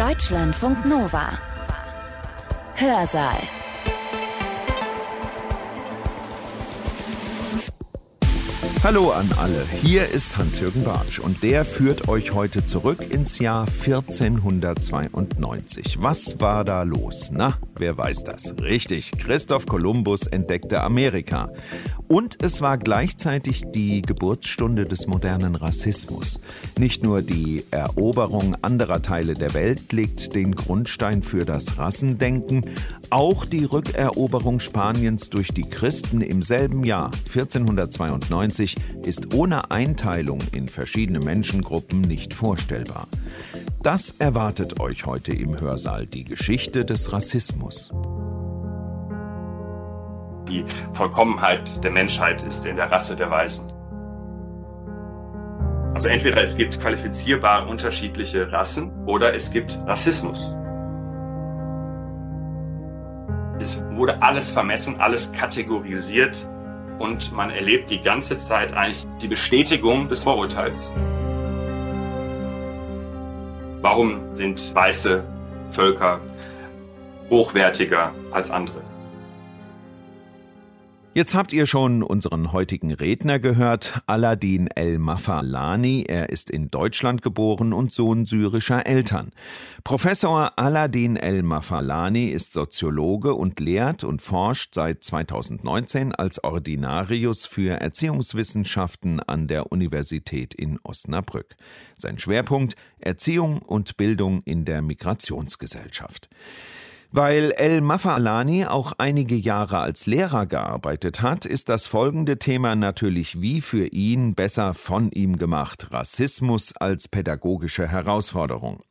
Deutschlandfunk Nova. Hörsaal. Hallo an alle, hier ist Hans-Jürgen Bartsch und der führt euch heute zurück ins Jahr 1492. Was war da los? Na, wer weiß das? Richtig, Christoph Kolumbus entdeckte Amerika. Und es war gleichzeitig die Geburtsstunde des modernen Rassismus. Nicht nur die Eroberung anderer Teile der Welt legt den Grundstein für das Rassendenken, auch die Rückeroberung Spaniens durch die Christen im selben Jahr 1492 ist ohne Einteilung in verschiedene Menschengruppen nicht vorstellbar. Das erwartet euch heute im Hörsaal die Geschichte des Rassismus die Vollkommenheit der Menschheit ist in der Rasse der Weißen. Also entweder es gibt qualifizierbar unterschiedliche Rassen oder es gibt Rassismus. Es wurde alles vermessen, alles kategorisiert und man erlebt die ganze Zeit eigentlich die Bestätigung des Vorurteils. Warum sind weiße Völker hochwertiger als andere? Jetzt habt ihr schon unseren heutigen Redner gehört, Aladin El-Mafalani. Er ist in Deutschland geboren und Sohn syrischer Eltern. Professor Aladin El-Mafalani ist Soziologe und lehrt und forscht seit 2019 als Ordinarius für Erziehungswissenschaften an der Universität in Osnabrück. Sein Schwerpunkt Erziehung und Bildung in der Migrationsgesellschaft. Weil El Mafalani auch einige Jahre als Lehrer gearbeitet hat, ist das folgende Thema natürlich wie für ihn besser von ihm gemacht. Rassismus als pädagogische Herausforderung.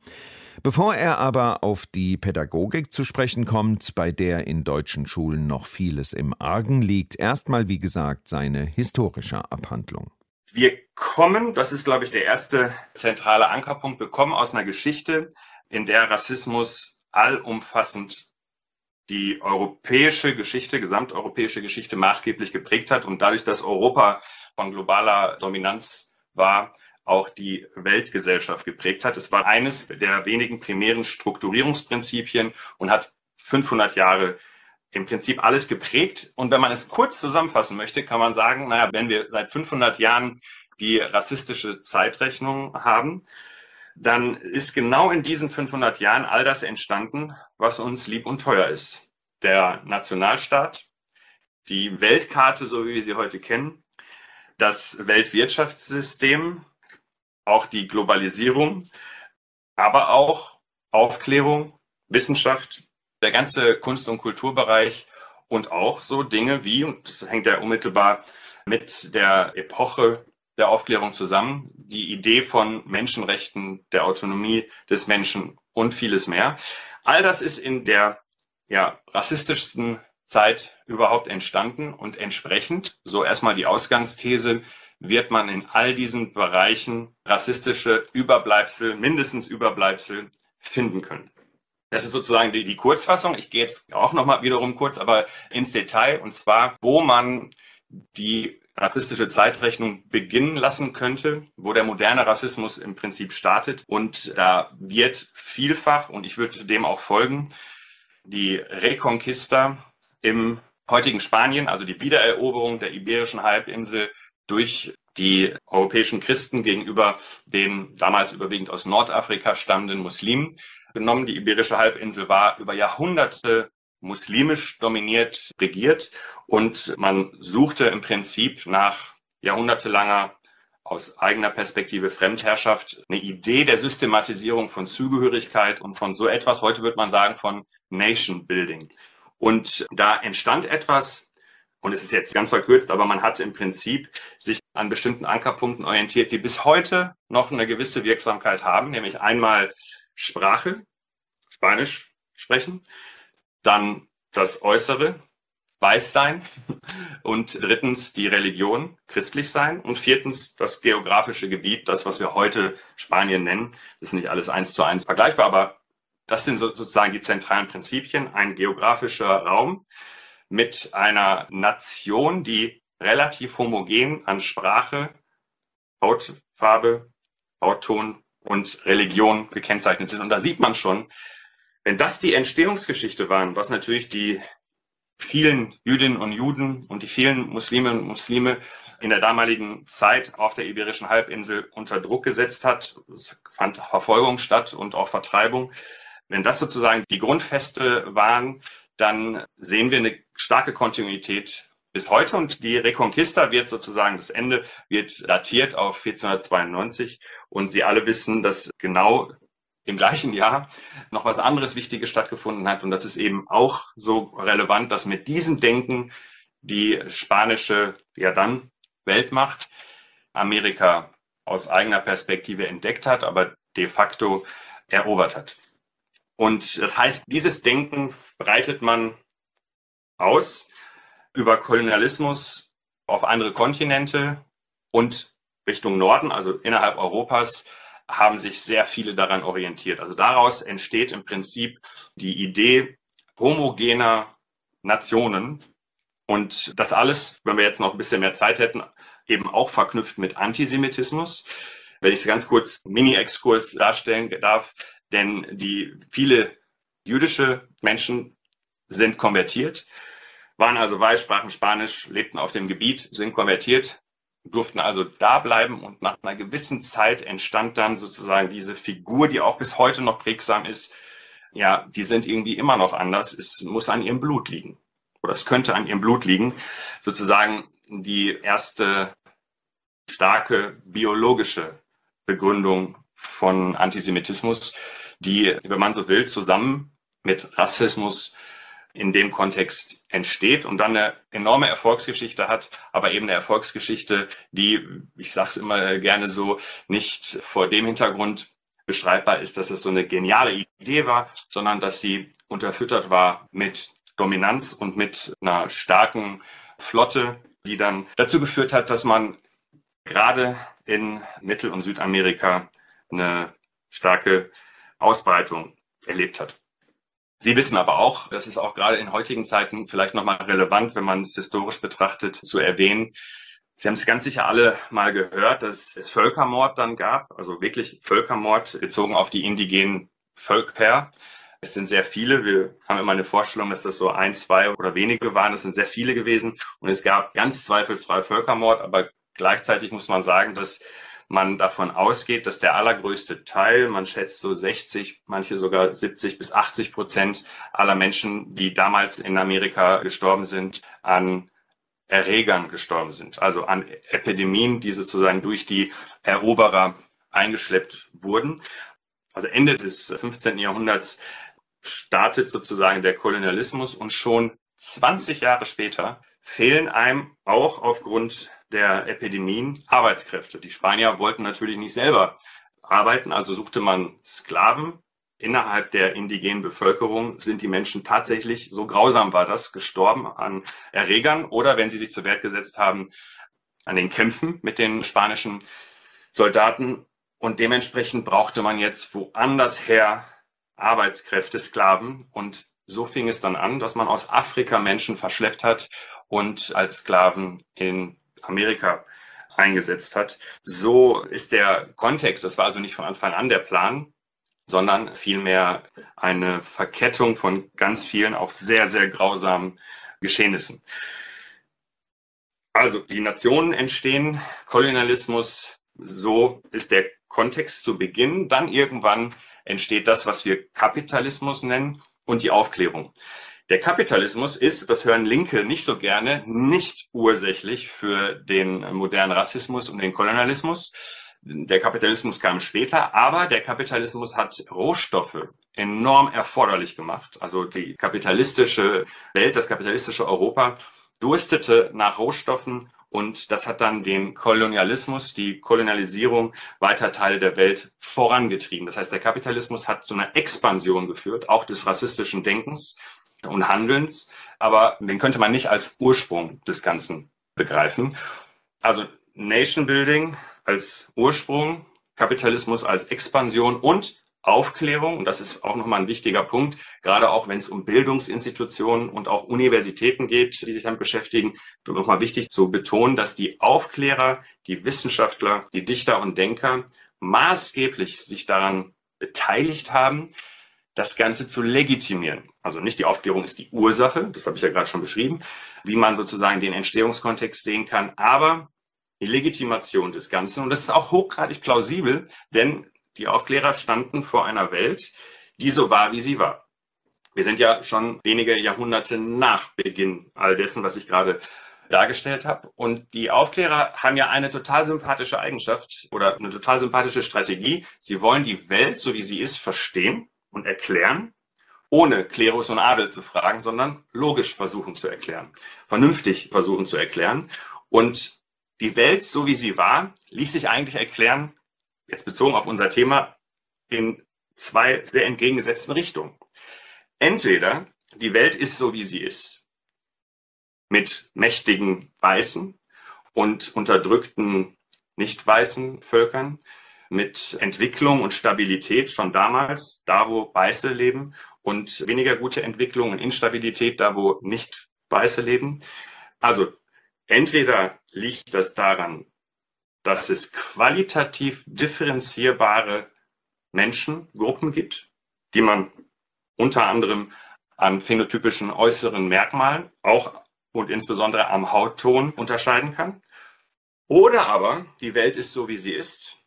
Bevor er aber auf die Pädagogik zu sprechen kommt, bei der in deutschen Schulen noch vieles im Argen liegt, erstmal wie gesagt seine historische Abhandlung. Wir kommen, das ist glaube ich der erste zentrale Ankerpunkt, wir kommen aus einer Geschichte, in der Rassismus allumfassend die europäische Geschichte, gesamteuropäische Geschichte maßgeblich geprägt hat und dadurch, dass Europa von globaler Dominanz war, auch die Weltgesellschaft geprägt hat. Es war eines der wenigen primären Strukturierungsprinzipien und hat 500 Jahre im Prinzip alles geprägt. Und wenn man es kurz zusammenfassen möchte, kann man sagen, naja, wenn wir seit 500 Jahren die rassistische Zeitrechnung haben, dann ist genau in diesen 500 Jahren all das entstanden, was uns lieb und teuer ist. Der Nationalstaat, die Weltkarte, so wie wir sie heute kennen, das Weltwirtschaftssystem, auch die Globalisierung, aber auch Aufklärung, Wissenschaft, der ganze Kunst- und Kulturbereich und auch so Dinge wie, und das hängt ja unmittelbar mit der Epoche der Aufklärung zusammen. Die Idee von Menschenrechten, der Autonomie des Menschen und vieles mehr. All das ist in der ja, rassistischsten Zeit überhaupt entstanden und entsprechend, so erstmal die Ausgangsthese, wird man in all diesen Bereichen rassistische Überbleibsel, mindestens Überbleibsel finden können. Das ist sozusagen die, die Kurzfassung. Ich gehe jetzt auch nochmal wiederum kurz, aber ins Detail und zwar, wo man die rassistische Zeitrechnung beginnen lassen könnte, wo der moderne Rassismus im Prinzip startet. Und da wird vielfach, und ich würde dem auch folgen, die Reconquista im heutigen Spanien, also die Wiedereroberung der iberischen Halbinsel durch die europäischen Christen gegenüber den damals überwiegend aus Nordafrika stammenden Muslimen genommen. Die iberische Halbinsel war über Jahrhunderte muslimisch dominiert regiert und man suchte im Prinzip nach jahrhundertelanger aus eigener Perspektive Fremdherrschaft eine Idee der Systematisierung von Zugehörigkeit und von so etwas, heute würde man sagen, von Nation Building. Und da entstand etwas, und es ist jetzt ganz verkürzt, aber man hat im Prinzip sich an bestimmten Ankerpunkten orientiert, die bis heute noch eine gewisse Wirksamkeit haben, nämlich einmal Sprache, Spanisch sprechen, dann das Äußere, weiß sein und drittens die Religion, christlich sein und viertens das geografische Gebiet, das, was wir heute Spanien nennen. Das ist nicht alles eins zu eins vergleichbar, aber das sind sozusagen die zentralen Prinzipien. Ein geografischer Raum mit einer Nation, die relativ homogen an Sprache, Hautfarbe, Hautton und Religion gekennzeichnet sind. Und da sieht man schon, wenn das die Entstehungsgeschichte waren, was natürlich die vielen Jüdinnen und Juden und die vielen Musliminnen und Muslime in der damaligen Zeit auf der Iberischen Halbinsel unter Druck gesetzt hat. Es fand Verfolgung statt und auch Vertreibung. Wenn das sozusagen die Grundfeste waren, dann sehen wir eine starke Kontinuität bis heute und die Reconquista wird sozusagen, das Ende wird datiert auf 1492 und Sie alle wissen, dass genau im gleichen Jahr noch was anderes Wichtiges stattgefunden hat und das ist eben auch so relevant, dass mit diesem Denken die spanische, ja dann Weltmacht Amerika aus eigener Perspektive entdeckt hat, aber de facto erobert hat. Und das heißt, dieses Denken breitet man aus über Kolonialismus auf andere Kontinente und Richtung Norden, also innerhalb Europas, haben sich sehr viele daran orientiert. Also daraus entsteht im Prinzip die Idee homogener Nationen. Und das alles, wenn wir jetzt noch ein bisschen mehr Zeit hätten, eben auch verknüpft mit Antisemitismus. Wenn ich es ganz kurz Mini-Exkurs darstellen darf, denn die viele jüdische Menschen sind konvertiert waren also weiß, sprachen Spanisch, lebten auf dem Gebiet, sind konvertiert, durften also da bleiben und nach einer gewissen Zeit entstand dann sozusagen diese Figur, die auch bis heute noch prägsam ist. Ja, die sind irgendwie immer noch anders. Es muss an ihrem Blut liegen. Oder es könnte an ihrem Blut liegen. Sozusagen die erste starke biologische Begründung von Antisemitismus, die, wenn man so will, zusammen mit Rassismus in dem Kontext entsteht und dann eine enorme Erfolgsgeschichte hat, aber eben eine Erfolgsgeschichte, die, ich sage es immer gerne so, nicht vor dem Hintergrund beschreibbar ist, dass es so eine geniale Idee war, sondern dass sie unterfüttert war mit Dominanz und mit einer starken Flotte, die dann dazu geführt hat, dass man gerade in Mittel- und Südamerika eine starke Ausbreitung erlebt hat. Sie wissen aber auch, das ist auch gerade in heutigen Zeiten vielleicht nochmal relevant, wenn man es historisch betrachtet, zu erwähnen. Sie haben es ganz sicher alle mal gehört, dass es Völkermord dann gab, also wirklich Völkermord bezogen auf die indigenen Völker. Es sind sehr viele. Wir haben immer eine Vorstellung, dass das so ein, zwei oder wenige waren. Es sind sehr viele gewesen. Und es gab ganz zweifelsfrei Völkermord. Aber gleichzeitig muss man sagen, dass man davon ausgeht, dass der allergrößte Teil, man schätzt so 60, manche sogar 70 bis 80 Prozent aller Menschen, die damals in Amerika gestorben sind, an Erregern gestorben sind, also an Epidemien, die sozusagen durch die Eroberer eingeschleppt wurden. Also Ende des 15. Jahrhunderts startet sozusagen der Kolonialismus und schon 20 Jahre später fehlen einem auch aufgrund der Epidemien Arbeitskräfte. Die Spanier wollten natürlich nicht selber arbeiten, also suchte man Sklaven. Innerhalb der indigenen Bevölkerung sind die Menschen tatsächlich, so grausam war das, gestorben an Erregern oder wenn sie sich zur Wehr gesetzt haben, an den Kämpfen mit den spanischen Soldaten. Und dementsprechend brauchte man jetzt woanders her Arbeitskräfte, Sklaven. Und so fing es dann an, dass man aus Afrika Menschen verschleppt hat und als Sklaven in Amerika eingesetzt hat. So ist der Kontext, das war also nicht von Anfang an der Plan, sondern vielmehr eine Verkettung von ganz vielen auch sehr, sehr grausamen Geschehnissen. Also die Nationen entstehen, Kolonialismus, so ist der Kontext zu Beginn. Dann irgendwann entsteht das, was wir Kapitalismus nennen und die Aufklärung. Der Kapitalismus ist, das hören Linke nicht so gerne, nicht ursächlich für den modernen Rassismus und den Kolonialismus. Der Kapitalismus kam später, aber der Kapitalismus hat Rohstoffe enorm erforderlich gemacht. Also die kapitalistische Welt, das kapitalistische Europa durstete nach Rohstoffen und das hat dann den Kolonialismus, die Kolonialisierung weiter Teile der Welt vorangetrieben. Das heißt, der Kapitalismus hat zu einer Expansion geführt, auch des rassistischen Denkens und Handelns, aber den könnte man nicht als Ursprung des Ganzen begreifen. Also Nation Building als Ursprung, Kapitalismus als Expansion und Aufklärung, und das ist auch nochmal ein wichtiger Punkt, gerade auch wenn es um Bildungsinstitutionen und auch Universitäten geht, die sich damit beschäftigen, nochmal wichtig zu betonen, dass die Aufklärer, die Wissenschaftler, die Dichter und Denker maßgeblich sich daran beteiligt haben, das Ganze zu legitimieren. Also nicht die Aufklärung ist die Ursache, das habe ich ja gerade schon beschrieben, wie man sozusagen den Entstehungskontext sehen kann, aber die Legitimation des Ganzen. Und das ist auch hochgradig plausibel, denn die Aufklärer standen vor einer Welt, die so war, wie sie war. Wir sind ja schon wenige Jahrhunderte nach Beginn all dessen, was ich gerade dargestellt habe. Und die Aufklärer haben ja eine total sympathische Eigenschaft oder eine total sympathische Strategie. Sie wollen die Welt, so wie sie ist, verstehen und erklären, ohne Klerus und Adel zu fragen, sondern logisch versuchen zu erklären, vernünftig versuchen zu erklären. Und die Welt, so wie sie war, ließ sich eigentlich erklären, jetzt bezogen auf unser Thema, in zwei sehr entgegengesetzten Richtungen. Entweder die Welt ist so, wie sie ist, mit mächtigen Weißen und unterdrückten nicht weißen Völkern, mit Entwicklung und Stabilität schon damals, da wo Weiße leben, und weniger gute Entwicklung und Instabilität da wo nicht Weiße leben. Also entweder liegt das daran, dass es qualitativ differenzierbare Menschengruppen gibt, die man unter anderem an phänotypischen äußeren Merkmalen, auch und insbesondere am Hautton unterscheiden kann. Oder aber die Welt ist so, wie sie ist,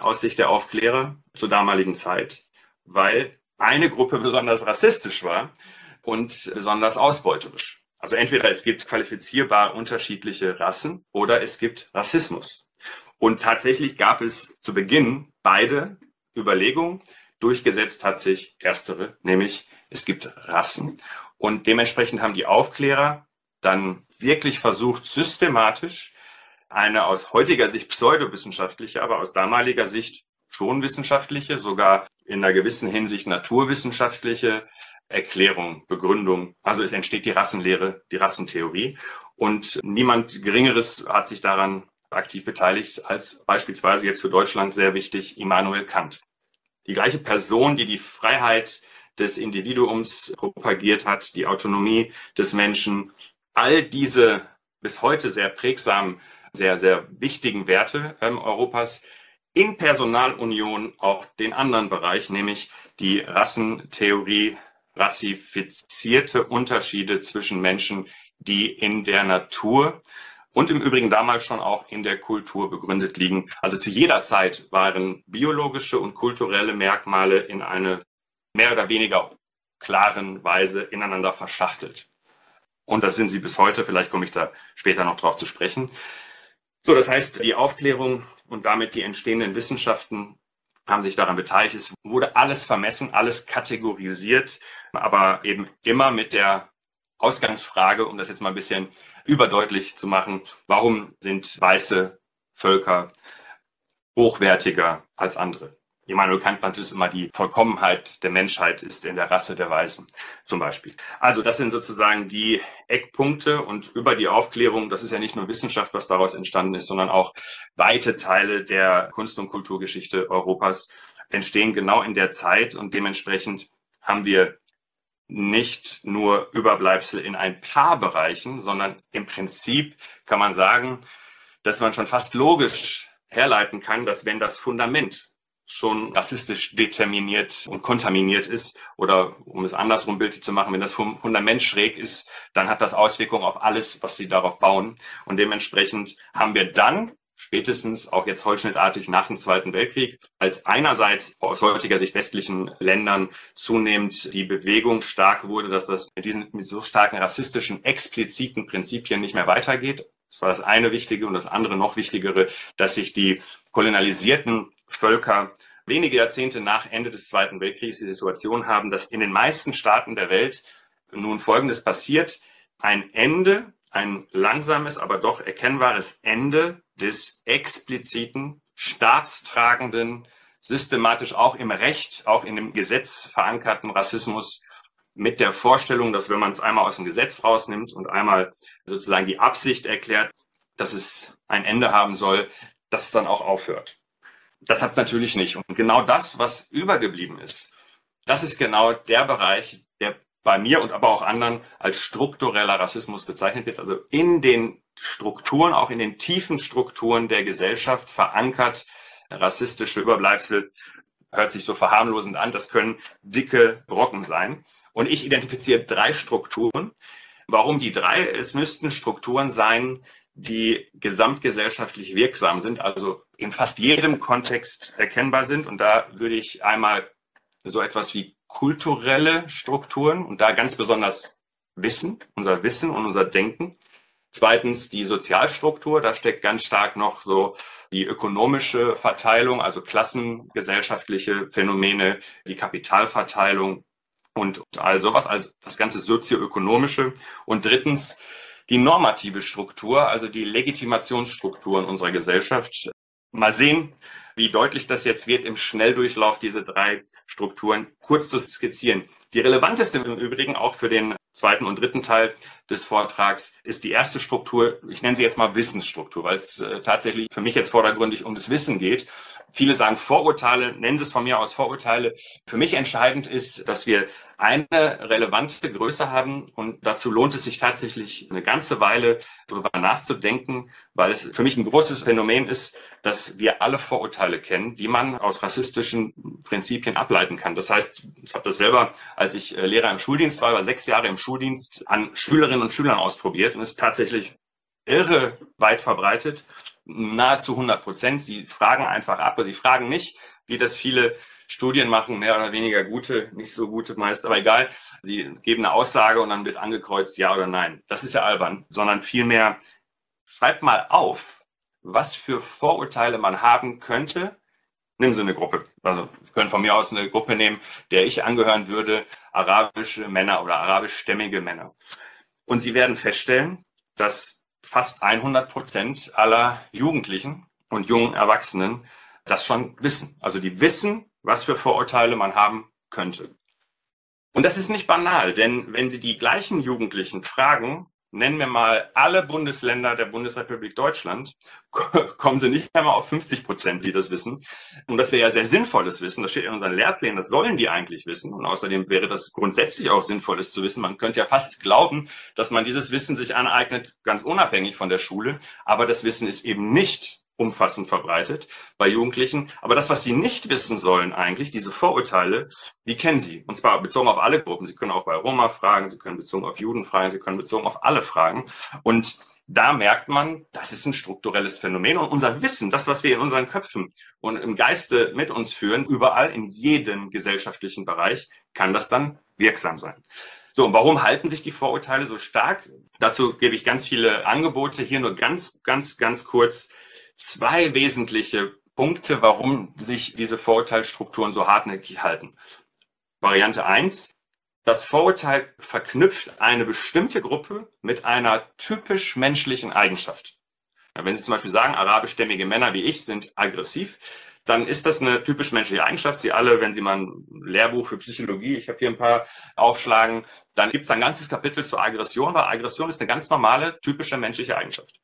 aus Sicht der Aufklärer zur damaligen Zeit, weil eine Gruppe besonders rassistisch war und besonders ausbeuterisch. Also entweder es gibt qualifizierbar unterschiedliche Rassen oder es gibt Rassismus. Und tatsächlich gab es zu Beginn beide Überlegungen. Durchgesetzt hat sich erstere, nämlich es gibt Rassen. Und dementsprechend haben die Aufklärer dann wirklich versucht, systematisch eine aus heutiger Sicht pseudowissenschaftliche, aber aus damaliger Sicht schon wissenschaftliche, sogar in einer gewissen Hinsicht naturwissenschaftliche Erklärung, Begründung. Also es entsteht die Rassenlehre, die Rassentheorie. Und niemand Geringeres hat sich daran aktiv beteiligt als beispielsweise jetzt für Deutschland sehr wichtig Immanuel Kant. Die gleiche Person, die die Freiheit des Individuums propagiert hat, die Autonomie des Menschen, all diese bis heute sehr prägsamen, sehr, sehr wichtigen Werte ähm, Europas in Personalunion auch den anderen Bereich, nämlich die Rassentheorie, rassifizierte Unterschiede zwischen Menschen, die in der Natur und im Übrigen damals schon auch in der Kultur begründet liegen. Also zu jeder Zeit waren biologische und kulturelle Merkmale in eine mehr oder weniger klaren Weise ineinander verschachtelt. Und das sind sie bis heute. Vielleicht komme ich da später noch drauf zu sprechen. So, das heißt, die Aufklärung und damit die entstehenden Wissenschaften haben sich daran beteiligt. Es wurde alles vermessen, alles kategorisiert, aber eben immer mit der Ausgangsfrage, um das jetzt mal ein bisschen überdeutlich zu machen, warum sind weiße Völker hochwertiger als andere? Immanuel Kant nannte es immer die Vollkommenheit der Menschheit ist in der Rasse der Weißen zum Beispiel. Also das sind sozusagen die Eckpunkte und über die Aufklärung, das ist ja nicht nur Wissenschaft, was daraus entstanden ist, sondern auch weite Teile der Kunst- und Kulturgeschichte Europas entstehen genau in der Zeit und dementsprechend haben wir nicht nur Überbleibsel in ein paar Bereichen, sondern im Prinzip kann man sagen, dass man schon fast logisch herleiten kann, dass wenn das Fundament schon rassistisch determiniert und kontaminiert ist oder um es andersrum bildlich zu machen, wenn das Fundament schräg ist, dann hat das Auswirkungen auf alles, was sie darauf bauen. Und dementsprechend haben wir dann spätestens auch jetzt holzschnittartig nach dem Zweiten Weltkrieg, als einerseits aus heutiger Sicht westlichen Ländern zunehmend die Bewegung stark wurde, dass das mit diesen mit so starken rassistischen, expliziten Prinzipien nicht mehr weitergeht. Das war das eine Wichtige und das andere noch Wichtigere, dass sich die kolonialisierten Völker wenige Jahrzehnte nach Ende des Zweiten Weltkriegs die Situation haben, dass in den meisten Staaten der Welt nun Folgendes passiert. Ein Ende ein langsames, aber doch erkennbares Ende des expliziten, staatstragenden, systematisch auch im Recht, auch in dem Gesetz verankerten Rassismus mit der Vorstellung, dass wenn man es einmal aus dem Gesetz rausnimmt und einmal sozusagen die Absicht erklärt, dass es ein Ende haben soll, dass es dann auch aufhört. Das hat es natürlich nicht. Und genau das, was übergeblieben ist, das ist genau der Bereich, der bei mir und aber auch anderen als struktureller Rassismus bezeichnet wird. Also in den Strukturen, auch in den tiefen Strukturen der Gesellschaft verankert rassistische Überbleibsel hört sich so verharmlosend an. Das können dicke Brocken sein. Und ich identifiziere drei Strukturen. Warum die drei? Es müssten Strukturen sein, die gesamtgesellschaftlich wirksam sind, also in fast jedem Kontext erkennbar sind. Und da würde ich einmal so etwas wie kulturelle Strukturen und da ganz besonders Wissen, unser Wissen und unser Denken. Zweitens die Sozialstruktur, da steckt ganz stark noch so die ökonomische Verteilung, also klassengesellschaftliche Phänomene, die Kapitalverteilung und all sowas, also das ganze sozioökonomische. Und drittens die normative Struktur, also die Legitimationsstrukturen unserer Gesellschaft. Mal sehen, wie deutlich das jetzt wird im Schnelldurchlauf, diese drei Strukturen kurz zu skizzieren. Die relevanteste im Übrigen auch für den zweiten und dritten Teil des Vortrags ist die erste Struktur, ich nenne sie jetzt mal Wissensstruktur, weil es äh, tatsächlich für mich jetzt vordergründig um das Wissen geht. Viele sagen Vorurteile, nennen Sie es von mir aus Vorurteile. Für mich entscheidend ist, dass wir eine relevante Größe haben und dazu lohnt es sich tatsächlich eine ganze Weile darüber nachzudenken, weil es für mich ein großes Phänomen ist, dass wir alle Vorurteile kennen, die man aus rassistischen Prinzipien ableiten kann. Das heißt, ich habe das selber, als ich äh, Lehrer im Schuldienst war, war sechs Jahre im Schuldienst, an Schülerinnen und Schülern ausprobiert und ist tatsächlich irre weit verbreitet nahezu 100 Prozent. Sie fragen einfach ab, aber sie fragen nicht, wie das viele Studien machen, mehr oder weniger gute, nicht so gute meist, aber egal. Sie geben eine Aussage und dann wird angekreuzt ja oder nein. Das ist ja albern, sondern vielmehr schreibt mal auf, was für Vorurteile man haben könnte. Nehmen Sie eine Gruppe. Also können von mir aus eine Gruppe nehmen, der ich angehören würde, arabische Männer oder arabischstämmige Männer. Und Sie werden feststellen, dass fast 100 Prozent aller Jugendlichen und jungen Erwachsenen das schon wissen. Also die wissen, was für Vorurteile man haben könnte. Und das ist nicht banal, denn wenn Sie die gleichen Jugendlichen fragen, nennen wir mal alle Bundesländer der Bundesrepublik Deutschland, kommen sie nicht einmal auf 50 Prozent, die das wissen. Und das wäre ja sehr sinnvolles Wissen. Das steht in unseren Lehrplänen. Das sollen die eigentlich wissen. Und außerdem wäre das grundsätzlich auch sinnvolles zu wissen. Man könnte ja fast glauben, dass man dieses Wissen sich aneignet, ganz unabhängig von der Schule. Aber das Wissen ist eben nicht umfassend verbreitet bei Jugendlichen. Aber das, was sie nicht wissen sollen eigentlich, diese Vorurteile, die kennen sie. Und zwar bezogen auf alle Gruppen. Sie können auch bei Roma fragen, sie können bezogen auf Juden fragen, sie können bezogen auf alle fragen. Und da merkt man, das ist ein strukturelles Phänomen. Und unser Wissen, das, was wir in unseren Köpfen und im Geiste mit uns führen, überall in jedem gesellschaftlichen Bereich, kann das dann wirksam sein. So, und warum halten sich die Vorurteile so stark? Dazu gebe ich ganz viele Angebote. Hier nur ganz, ganz, ganz kurz zwei wesentliche Punkte, warum sich diese Vorurteilsstrukturen so hartnäckig halten. Variante eins: Das Vorurteil verknüpft eine bestimmte Gruppe mit einer typisch menschlichen Eigenschaft. Wenn Sie zum Beispiel sagen, arabischstämmige Männer wie ich sind aggressiv, dann ist das eine typisch menschliche Eigenschaft. Sie alle, wenn Sie mal ein Lehrbuch für Psychologie, ich habe hier ein paar aufschlagen, dann gibt es ein ganzes Kapitel zur Aggression, weil Aggression ist eine ganz normale, typische menschliche Eigenschaft.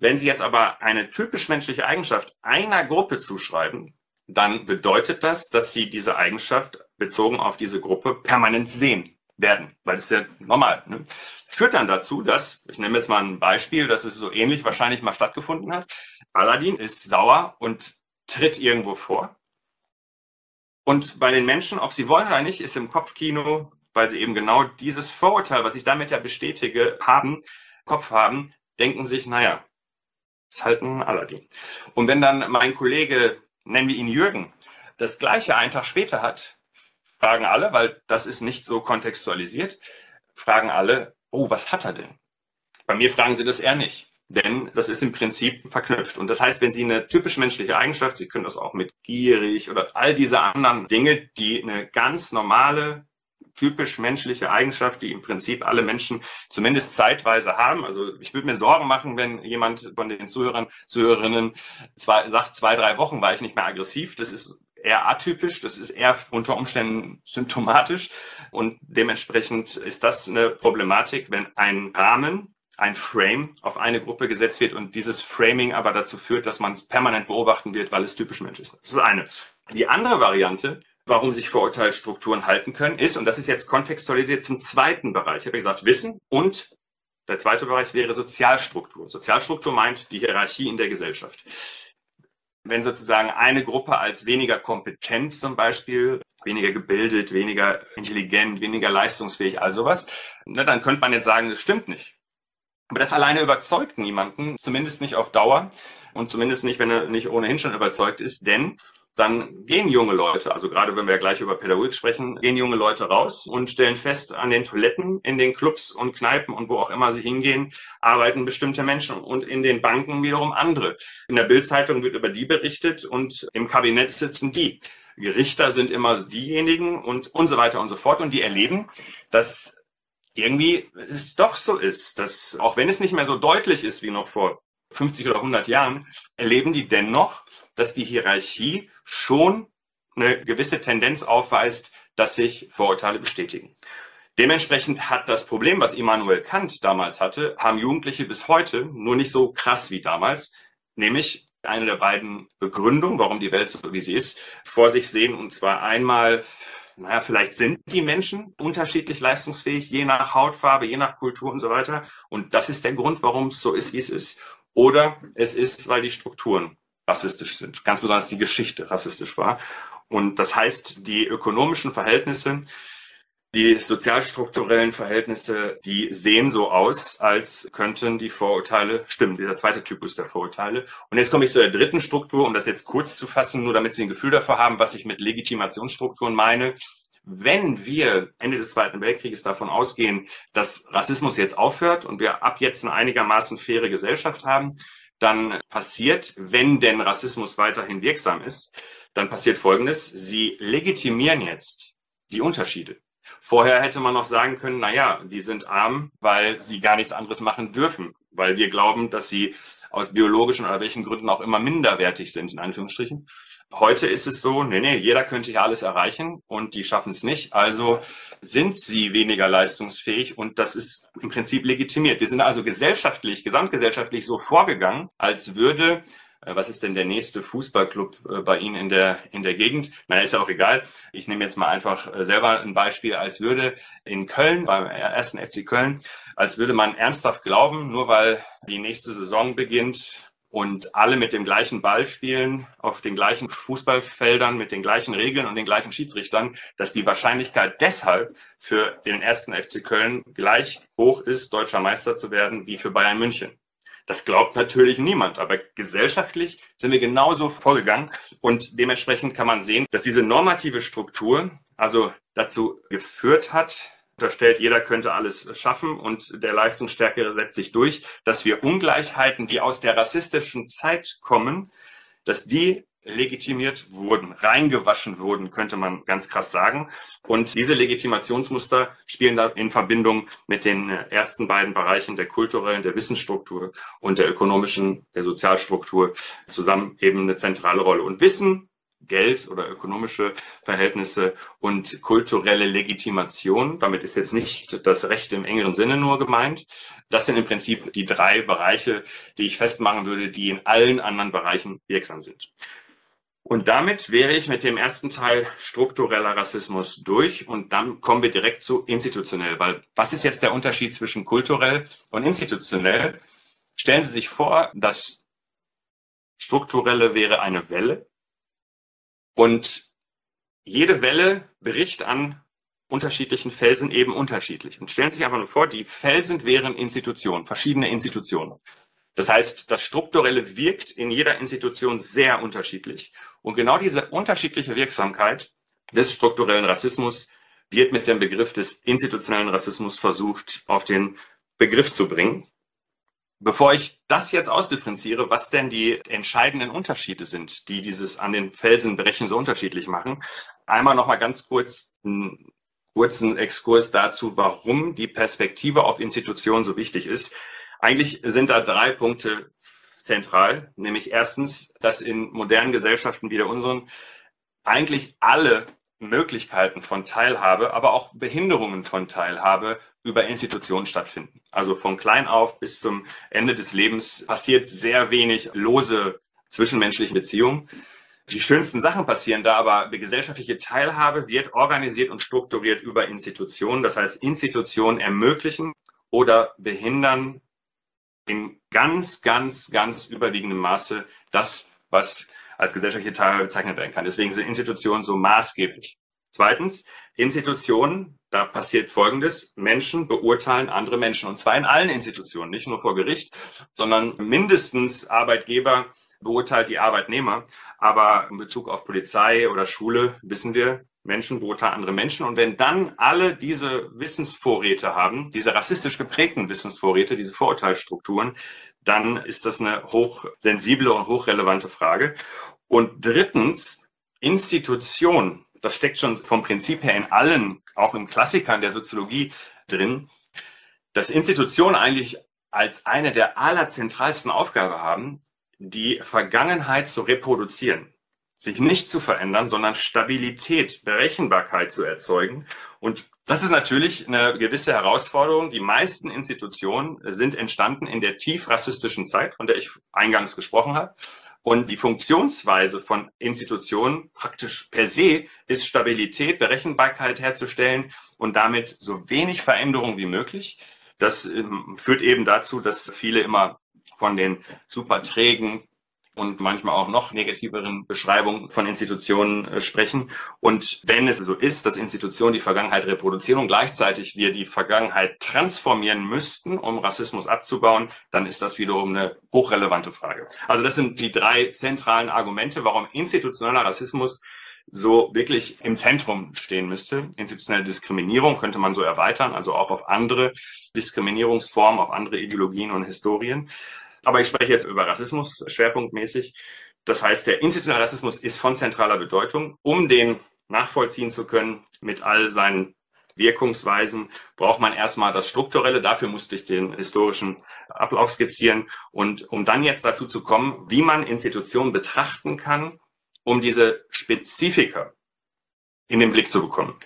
Wenn Sie jetzt aber eine typisch menschliche Eigenschaft einer Gruppe zuschreiben, dann bedeutet das, dass Sie diese Eigenschaft bezogen auf diese Gruppe permanent sehen werden, weil es ja normal. Ne? Führt dann dazu, dass, ich nehme jetzt mal ein Beispiel, dass es so ähnlich wahrscheinlich mal stattgefunden hat. Aladdin ist sauer und tritt irgendwo vor. Und bei den Menschen, ob sie wollen oder nicht, ist im Kopfkino, weil sie eben genau dieses Vorurteil, was ich damit ja bestätige, haben, Kopf haben, denken sich, naja, ist halt ein Aladdin. Und wenn dann mein Kollege, nennen wir ihn Jürgen, das gleiche einen Tag später hat, fragen alle, weil das ist nicht so kontextualisiert, fragen alle, oh, was hat er denn? Bei mir fragen sie das eher nicht. Denn das ist im Prinzip verknüpft. Und das heißt, wenn Sie eine typisch menschliche Eigenschaft, Sie können das auch mit gierig oder all diese anderen Dinge, die eine ganz normale typisch menschliche Eigenschaft, die im Prinzip alle Menschen zumindest zeitweise haben. Also ich würde mir Sorgen machen, wenn jemand von den Zuhörern, Zuhörerinnen zwei, sagt, zwei, drei Wochen war ich nicht mehr aggressiv. Das ist eher atypisch, das ist eher unter Umständen symptomatisch und dementsprechend ist das eine Problematik, wenn ein Rahmen, ein Frame auf eine Gruppe gesetzt wird und dieses Framing aber dazu führt, dass man es permanent beobachten wird, weil es typisch Mensch ist. Das ist eine. Die andere Variante warum sich Vorurteilsstrukturen halten können, ist, und das ist jetzt kontextualisiert zum zweiten Bereich, ich habe gesagt Wissen und der zweite Bereich wäre Sozialstruktur. Sozialstruktur meint die Hierarchie in der Gesellschaft. wenn sozusagen eine Gruppe als weniger kompetent zum Beispiel, weniger gebildet, weniger intelligent, weniger leistungsfähig, all sowas, ne, dann könnte man jetzt sagen, das stimmt nicht. Aber das alleine überzeugt niemanden, zumindest nicht auf Dauer und zumindest nicht, wenn er nicht ohnehin schon überzeugt ist, denn dann gehen junge Leute, also gerade wenn wir gleich über Pädagogik sprechen, gehen junge Leute raus und stellen fest, an den Toiletten, in den Clubs und Kneipen und wo auch immer sie hingehen, arbeiten bestimmte Menschen und in den Banken wiederum andere. In der Bildzeitung wird über die berichtet und im Kabinett sitzen die. Gerichter sind immer diejenigen und und so weiter und so fort und die erleben, dass irgendwie es doch so ist, dass auch wenn es nicht mehr so deutlich ist wie noch vor 50 oder 100 Jahren, erleben die dennoch, dass die Hierarchie schon eine gewisse Tendenz aufweist, dass sich Vorurteile bestätigen. Dementsprechend hat das Problem, was Immanuel Kant damals hatte, haben Jugendliche bis heute, nur nicht so krass wie damals, nämlich eine der beiden Begründungen, warum die Welt so wie sie ist, vor sich sehen. Und zwar einmal, naja, vielleicht sind die Menschen unterschiedlich leistungsfähig, je nach Hautfarbe, je nach Kultur und so weiter. Und das ist der Grund, warum es so ist, wie es ist. Oder es ist, weil die Strukturen rassistisch sind. Ganz besonders die Geschichte rassistisch war. Und das heißt, die ökonomischen Verhältnisse, die sozialstrukturellen Verhältnisse, die sehen so aus, als könnten die Vorurteile stimmen. Dieser zweite Typus der Vorurteile. Und jetzt komme ich zu der dritten Struktur, um das jetzt kurz zu fassen, nur damit Sie ein Gefühl dafür haben, was ich mit Legitimationsstrukturen meine. Wenn wir Ende des Zweiten Weltkrieges davon ausgehen, dass Rassismus jetzt aufhört und wir ab jetzt eine einigermaßen faire Gesellschaft haben, dann passiert, wenn denn Rassismus weiterhin wirksam ist, dann passiert Folgendes. Sie legitimieren jetzt die Unterschiede. Vorher hätte man noch sagen können, na ja, die sind arm, weil sie gar nichts anderes machen dürfen, weil wir glauben, dass sie aus biologischen oder welchen Gründen auch immer minderwertig sind, in Anführungsstrichen. Heute ist es so, nee, nee, jeder könnte ja alles erreichen und die schaffen es nicht. Also sind sie weniger leistungsfähig und das ist im Prinzip legitimiert. Wir sind also gesellschaftlich, gesamtgesellschaftlich so vorgegangen, als würde äh, was ist denn der nächste Fußballclub äh, bei Ihnen in der, in der Gegend? Na, ist ja auch egal. Ich nehme jetzt mal einfach äh, selber ein Beispiel, als würde in Köln, beim ersten FC Köln, als würde man ernsthaft glauben, nur weil die nächste Saison beginnt, und alle mit dem gleichen Ball spielen, auf den gleichen Fußballfeldern, mit den gleichen Regeln und den gleichen Schiedsrichtern, dass die Wahrscheinlichkeit deshalb für den ersten FC Köln gleich hoch ist, deutscher Meister zu werden, wie für Bayern München. Das glaubt natürlich niemand, aber gesellschaftlich sind wir genauso vorgegangen und dementsprechend kann man sehen, dass diese normative Struktur also dazu geführt hat, unterstellt, jeder könnte alles schaffen und der Leistungsstärkere setzt sich durch, dass wir Ungleichheiten, die aus der rassistischen Zeit kommen, dass die legitimiert wurden, reingewaschen wurden, könnte man ganz krass sagen. Und diese Legitimationsmuster spielen da in Verbindung mit den ersten beiden Bereichen der kulturellen, der Wissensstruktur und der ökonomischen, der Sozialstruktur zusammen eben eine zentrale Rolle. Und Wissen Geld oder ökonomische Verhältnisse und kulturelle Legitimation. Damit ist jetzt nicht das Recht im engeren Sinne nur gemeint. Das sind im Prinzip die drei Bereiche, die ich festmachen würde, die in allen anderen Bereichen wirksam sind. Und damit wäre ich mit dem ersten Teil struktureller Rassismus durch und dann kommen wir direkt zu institutionell, weil was ist jetzt der Unterschied zwischen kulturell und institutionell? Stellen Sie sich vor, das strukturelle wäre eine Welle und jede Welle bricht an unterschiedlichen Felsen eben unterschiedlich. Und stellen Sie sich einfach nur vor, die Felsen wären Institutionen, verschiedene Institutionen. Das heißt, das Strukturelle wirkt in jeder Institution sehr unterschiedlich. Und genau diese unterschiedliche Wirksamkeit des strukturellen Rassismus wird mit dem Begriff des institutionellen Rassismus versucht, auf den Begriff zu bringen. Bevor ich das jetzt ausdifferenziere, was denn die entscheidenden Unterschiede sind, die dieses an den Felsenbrechen so unterschiedlich machen, einmal noch mal ganz kurz einen kurzen Exkurs dazu, warum die Perspektive auf Institutionen so wichtig ist. Eigentlich sind da drei Punkte zentral, nämlich erstens, dass in modernen Gesellschaften wie der unseren eigentlich alle Möglichkeiten von Teilhabe, aber auch Behinderungen von Teilhabe über Institutionen stattfinden. Also von klein auf bis zum Ende des Lebens passiert sehr wenig lose zwischenmenschliche Beziehungen. Die schönsten Sachen passieren da, aber die gesellschaftliche Teilhabe wird organisiert und strukturiert über Institutionen. Das heißt, Institutionen ermöglichen oder behindern in ganz, ganz, ganz überwiegendem Maße das, was als gesellschaftliche Teilhabe bezeichnet werden kann. Deswegen sind Institutionen so maßgeblich. Zweitens, Institutionen, da passiert Folgendes. Menschen beurteilen andere Menschen. Und zwar in allen Institutionen, nicht nur vor Gericht, sondern mindestens Arbeitgeber beurteilt die Arbeitnehmer. Aber in Bezug auf Polizei oder Schule wissen wir, Menschen beurteilen andere Menschen. Und wenn dann alle diese Wissensvorräte haben, diese rassistisch geprägten Wissensvorräte, diese Vorurteilsstrukturen, dann ist das eine hochsensible und hochrelevante Frage. Und drittens, Institution, das steckt schon vom Prinzip her in allen, auch in Klassikern der Soziologie drin, dass Institutionen eigentlich als eine der allerzentralsten Aufgaben haben, die Vergangenheit zu reproduzieren sich nicht zu verändern, sondern Stabilität, Berechenbarkeit zu erzeugen. Und das ist natürlich eine gewisse Herausforderung. Die meisten Institutionen sind entstanden in der tief rassistischen Zeit, von der ich eingangs gesprochen habe. Und die Funktionsweise von Institutionen praktisch per se ist Stabilität, Berechenbarkeit herzustellen und damit so wenig Veränderung wie möglich. Das ähm, führt eben dazu, dass viele immer von den super trägen, und manchmal auch noch negativeren Beschreibungen von Institutionen äh, sprechen. Und wenn es so ist, dass Institutionen die Vergangenheit reproduzieren und gleichzeitig wir die Vergangenheit transformieren müssten, um Rassismus abzubauen, dann ist das wiederum eine hochrelevante Frage. Also das sind die drei zentralen Argumente, warum institutioneller Rassismus so wirklich im Zentrum stehen müsste. Institutionelle Diskriminierung könnte man so erweitern, also auch auf andere Diskriminierungsformen, auf andere Ideologien und Historien. Aber ich spreche jetzt über Rassismus schwerpunktmäßig. Das heißt, der institutionelle Rassismus ist von zentraler Bedeutung. Um den nachvollziehen zu können mit all seinen Wirkungsweisen, braucht man erstmal das Strukturelle. Dafür musste ich den historischen Ablauf skizzieren. Und um dann jetzt dazu zu kommen, wie man Institutionen betrachten kann, um diese Spezifika in den Blick zu bekommen.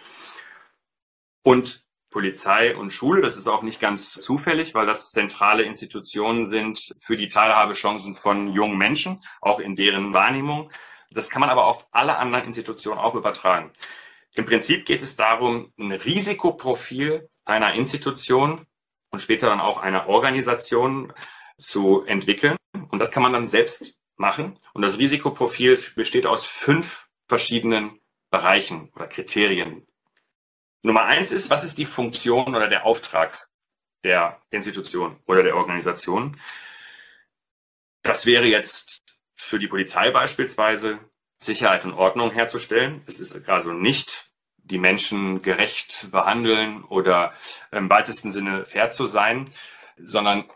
Und Polizei und Schule. Das ist auch nicht ganz zufällig, weil das zentrale Institutionen sind für die Teilhabechancen von jungen Menschen, auch in deren Wahrnehmung. Das kann man aber auf alle anderen Institutionen auch übertragen. Im Prinzip geht es darum, ein Risikoprofil einer Institution und später dann auch einer Organisation zu entwickeln. Und das kann man dann selbst machen. Und das Risikoprofil besteht aus fünf verschiedenen Bereichen oder Kriterien. Nummer eins ist, was ist die Funktion oder der Auftrag der Institution oder der Organisation? Das wäre jetzt für die Polizei beispielsweise Sicherheit und Ordnung herzustellen. Es ist also nicht die Menschen gerecht behandeln oder im weitesten Sinne fair zu sein, sondern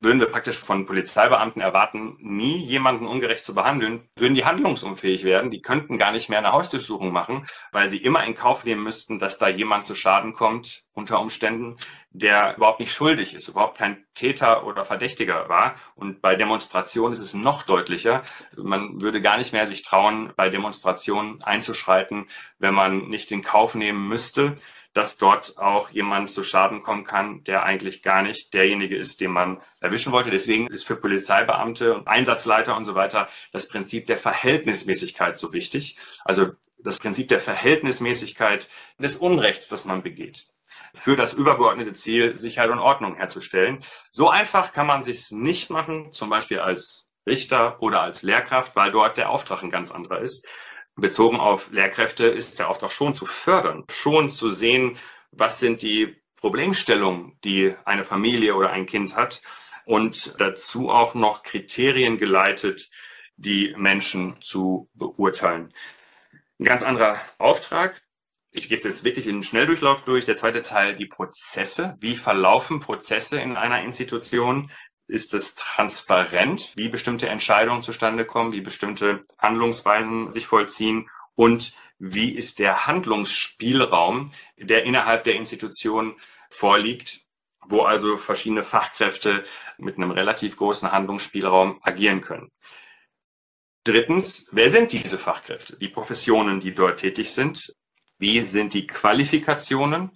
würden wir praktisch von Polizeibeamten erwarten, nie jemanden ungerecht zu behandeln, würden die handlungsunfähig werden. Die könnten gar nicht mehr eine Hausdurchsuchung machen, weil sie immer in Kauf nehmen müssten, dass da jemand zu Schaden kommt, unter Umständen, der überhaupt nicht schuldig ist, überhaupt kein Täter oder Verdächtiger war. Und bei Demonstrationen ist es noch deutlicher. Man würde gar nicht mehr sich trauen, bei Demonstrationen einzuschreiten, wenn man nicht in Kauf nehmen müsste, dass dort auch jemand zu Schaden kommen kann, der eigentlich gar nicht derjenige ist, den man erwischen wollte. Deswegen ist für Polizeibeamte und Einsatzleiter und so weiter das Prinzip der Verhältnismäßigkeit so wichtig. Also das Prinzip der Verhältnismäßigkeit des Unrechts, das man begeht für das übergeordnete Ziel, Sicherheit und Ordnung herzustellen. So einfach kann man sich nicht machen, zum Beispiel als Richter oder als Lehrkraft, weil dort der Auftrag ein ganz anderer ist. Bezogen auf Lehrkräfte ist der Auftrag schon zu fördern, schon zu sehen, was sind die Problemstellungen, die eine Familie oder ein Kind hat und dazu auch noch Kriterien geleitet, die Menschen zu beurteilen. Ein ganz anderer Auftrag. Ich gehe jetzt wirklich in den Schnelldurchlauf durch. Der zweite Teil, die Prozesse. Wie verlaufen Prozesse in einer Institution? ist es transparent, wie bestimmte Entscheidungen zustande kommen, wie bestimmte Handlungsweisen sich vollziehen und wie ist der Handlungsspielraum, der innerhalb der Institution vorliegt, wo also verschiedene Fachkräfte mit einem relativ großen Handlungsspielraum agieren können. Drittens, wer sind diese Fachkräfte, die Professionen, die dort tätig sind? Wie sind die Qualifikationen?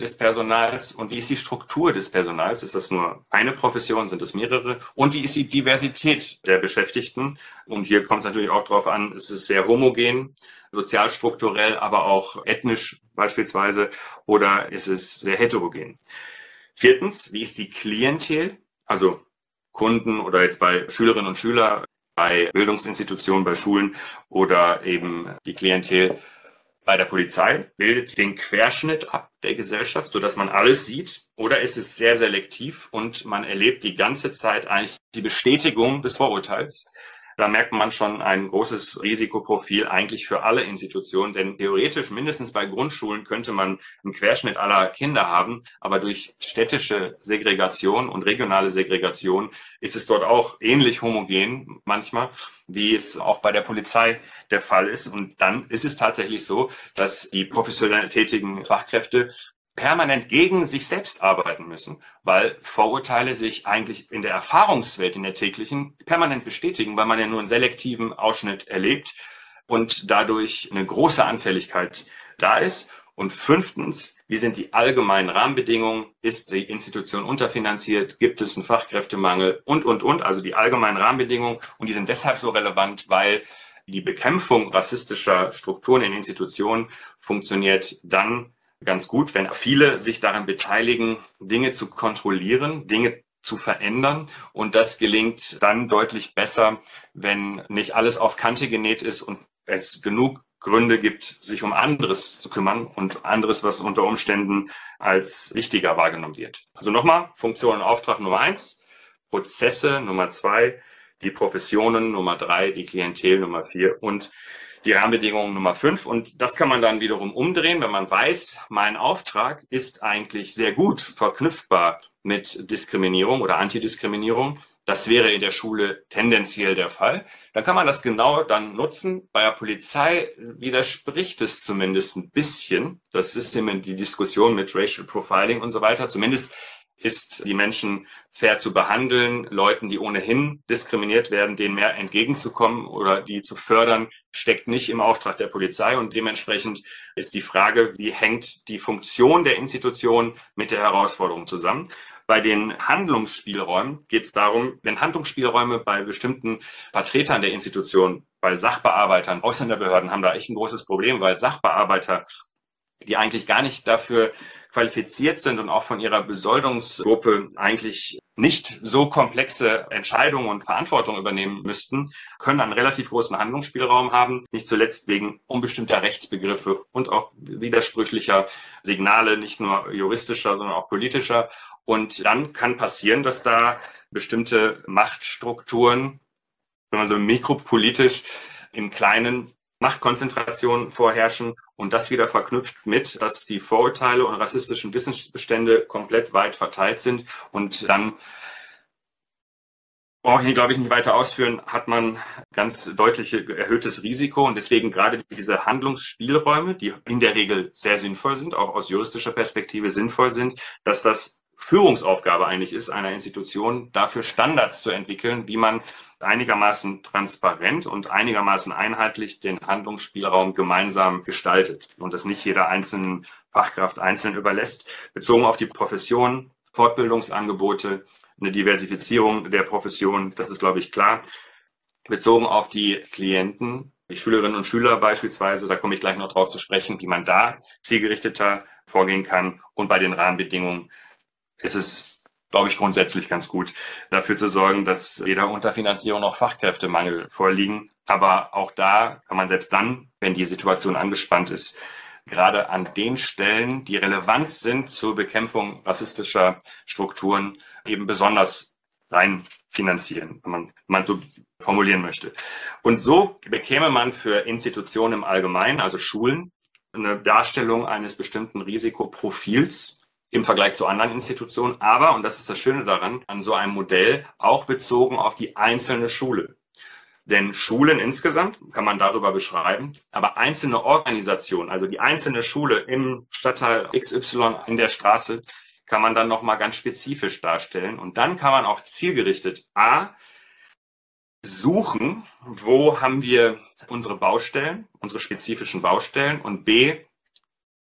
des Personals und wie ist die Struktur des Personals? Ist das nur eine Profession? Sind es mehrere? Und wie ist die Diversität der Beschäftigten? Und hier kommt es natürlich auch darauf an, es ist sehr homogen, sozialstrukturell, aber auch ethnisch beispielsweise, oder ist es sehr heterogen? Viertens, wie ist die Klientel? Also Kunden oder jetzt bei Schülerinnen und Schülern bei Bildungsinstitutionen, bei Schulen oder eben die Klientel bei der Polizei bildet den Querschnitt ab der Gesellschaft, so dass man alles sieht, oder ist es sehr selektiv und man erlebt die ganze Zeit eigentlich die Bestätigung des Vorurteils. Da merkt man schon ein großes Risikoprofil eigentlich für alle Institutionen, denn theoretisch mindestens bei Grundschulen könnte man einen Querschnitt aller Kinder haben, aber durch städtische Segregation und regionale Segregation ist es dort auch ähnlich homogen manchmal, wie es auch bei der Polizei der Fall ist. Und dann ist es tatsächlich so, dass die professionell tätigen Fachkräfte permanent gegen sich selbst arbeiten müssen, weil Vorurteile sich eigentlich in der Erfahrungswelt, in der täglichen, permanent bestätigen, weil man ja nur einen selektiven Ausschnitt erlebt und dadurch eine große Anfälligkeit da ist. Und fünftens, wie sind die allgemeinen Rahmenbedingungen? Ist die Institution unterfinanziert? Gibt es einen Fachkräftemangel? Und, und, und. Also die allgemeinen Rahmenbedingungen. Und die sind deshalb so relevant, weil die Bekämpfung rassistischer Strukturen in Institutionen funktioniert dann, ganz gut, wenn viele sich daran beteiligen, Dinge zu kontrollieren, Dinge zu verändern. Und das gelingt dann deutlich besser, wenn nicht alles auf Kante genäht ist und es genug Gründe gibt, sich um anderes zu kümmern und anderes, was unter Umständen als wichtiger wahrgenommen wird. Also nochmal, Funktion und Auftrag Nummer eins, Prozesse Nummer zwei, die Professionen Nummer drei, die Klientel Nummer vier und die Rahmenbedingungen Nummer fünf. Und das kann man dann wiederum umdrehen, wenn man weiß, mein Auftrag ist eigentlich sehr gut verknüpfbar mit Diskriminierung oder Antidiskriminierung. Das wäre in der Schule tendenziell der Fall. Dann kann man das genau dann nutzen. Bei der Polizei widerspricht es zumindest ein bisschen. Das ist immer die Diskussion mit Racial Profiling und so weiter. Zumindest ist, die Menschen fair zu behandeln, Leuten, die ohnehin diskriminiert werden, denen mehr entgegenzukommen oder die zu fördern, steckt nicht im Auftrag der Polizei. Und dementsprechend ist die Frage, wie hängt die Funktion der Institution mit der Herausforderung zusammen? Bei den Handlungsspielräumen geht es darum, wenn Handlungsspielräume bei bestimmten Vertretern der Institution, bei Sachbearbeitern, Ausländerbehörden haben da echt ein großes Problem, weil Sachbearbeiter die eigentlich gar nicht dafür qualifiziert sind und auch von ihrer Besoldungsgruppe eigentlich nicht so komplexe Entscheidungen und Verantwortung übernehmen müssten, können einen relativ großen Handlungsspielraum haben, nicht zuletzt wegen unbestimmter Rechtsbegriffe und auch widersprüchlicher Signale, nicht nur juristischer, sondern auch politischer. Und dann kann passieren, dass da bestimmte Machtstrukturen, wenn man so mikropolitisch im Kleinen Machtkonzentration vorherrschen und das wieder verknüpft mit, dass die Vorurteile und rassistischen Wissensbestände komplett weit verteilt sind und dann brauche ich glaube ich, nicht weiter ausführen, hat man ganz deutlich erhöhtes Risiko und deswegen gerade diese Handlungsspielräume, die in der Regel sehr sinnvoll sind, auch aus juristischer Perspektive sinnvoll sind, dass das Führungsaufgabe eigentlich ist, einer Institution dafür Standards zu entwickeln, wie man einigermaßen transparent und einigermaßen einheitlich den Handlungsspielraum gemeinsam gestaltet und das nicht jeder einzelnen Fachkraft einzeln überlässt. Bezogen auf die Profession, Fortbildungsangebote, eine Diversifizierung der Profession, das ist, glaube ich, klar. Bezogen auf die Klienten, die Schülerinnen und Schüler beispielsweise, da komme ich gleich noch drauf zu sprechen, wie man da zielgerichteter vorgehen kann und bei den Rahmenbedingungen ist es, glaube ich, grundsätzlich ganz gut, dafür zu sorgen, dass weder Unterfinanzierung noch Fachkräftemangel vorliegen. Aber auch da kann man selbst dann, wenn die Situation angespannt ist, gerade an den Stellen, die relevant sind zur Bekämpfung rassistischer Strukturen, eben besonders rein finanzieren, wenn man, wenn man so formulieren möchte. Und so bekäme man für Institutionen im Allgemeinen, also Schulen, eine Darstellung eines bestimmten Risikoprofils im Vergleich zu anderen Institutionen, aber, und das ist das Schöne daran, an so einem Modell auch bezogen auf die einzelne Schule. Denn Schulen insgesamt kann man darüber beschreiben, aber einzelne Organisationen, also die einzelne Schule im Stadtteil XY in der Straße, kann man dann nochmal ganz spezifisch darstellen. Und dann kann man auch zielgerichtet A, suchen, wo haben wir unsere Baustellen, unsere spezifischen Baustellen und B,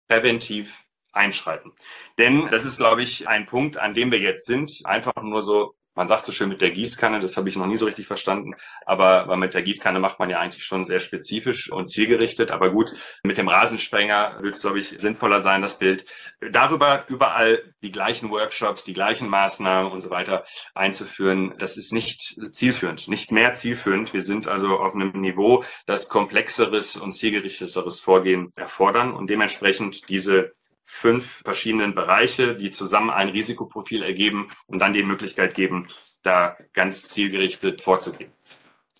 präventiv einschreiten. Denn das ist, glaube ich, ein Punkt, an dem wir jetzt sind. Einfach nur so man sagt so schön mit der Gießkanne, das habe ich noch nie so richtig verstanden, aber, mit der Gießkanne macht man ja eigentlich schon sehr spezifisch und zielgerichtet. Aber gut, mit dem Rasensprenger wird es, glaube ich, sinnvoller sein, das Bild. Darüber überall die gleichen Workshops, die gleichen Maßnahmen und so weiter einzuführen, das ist nicht zielführend, nicht mehr zielführend. Wir sind also auf einem Niveau, das komplexeres und zielgerichteteres Vorgehen erfordern und dementsprechend diese fünf verschiedenen Bereiche, die zusammen ein Risikoprofil ergeben und dann die Möglichkeit geben, da ganz zielgerichtet vorzugehen.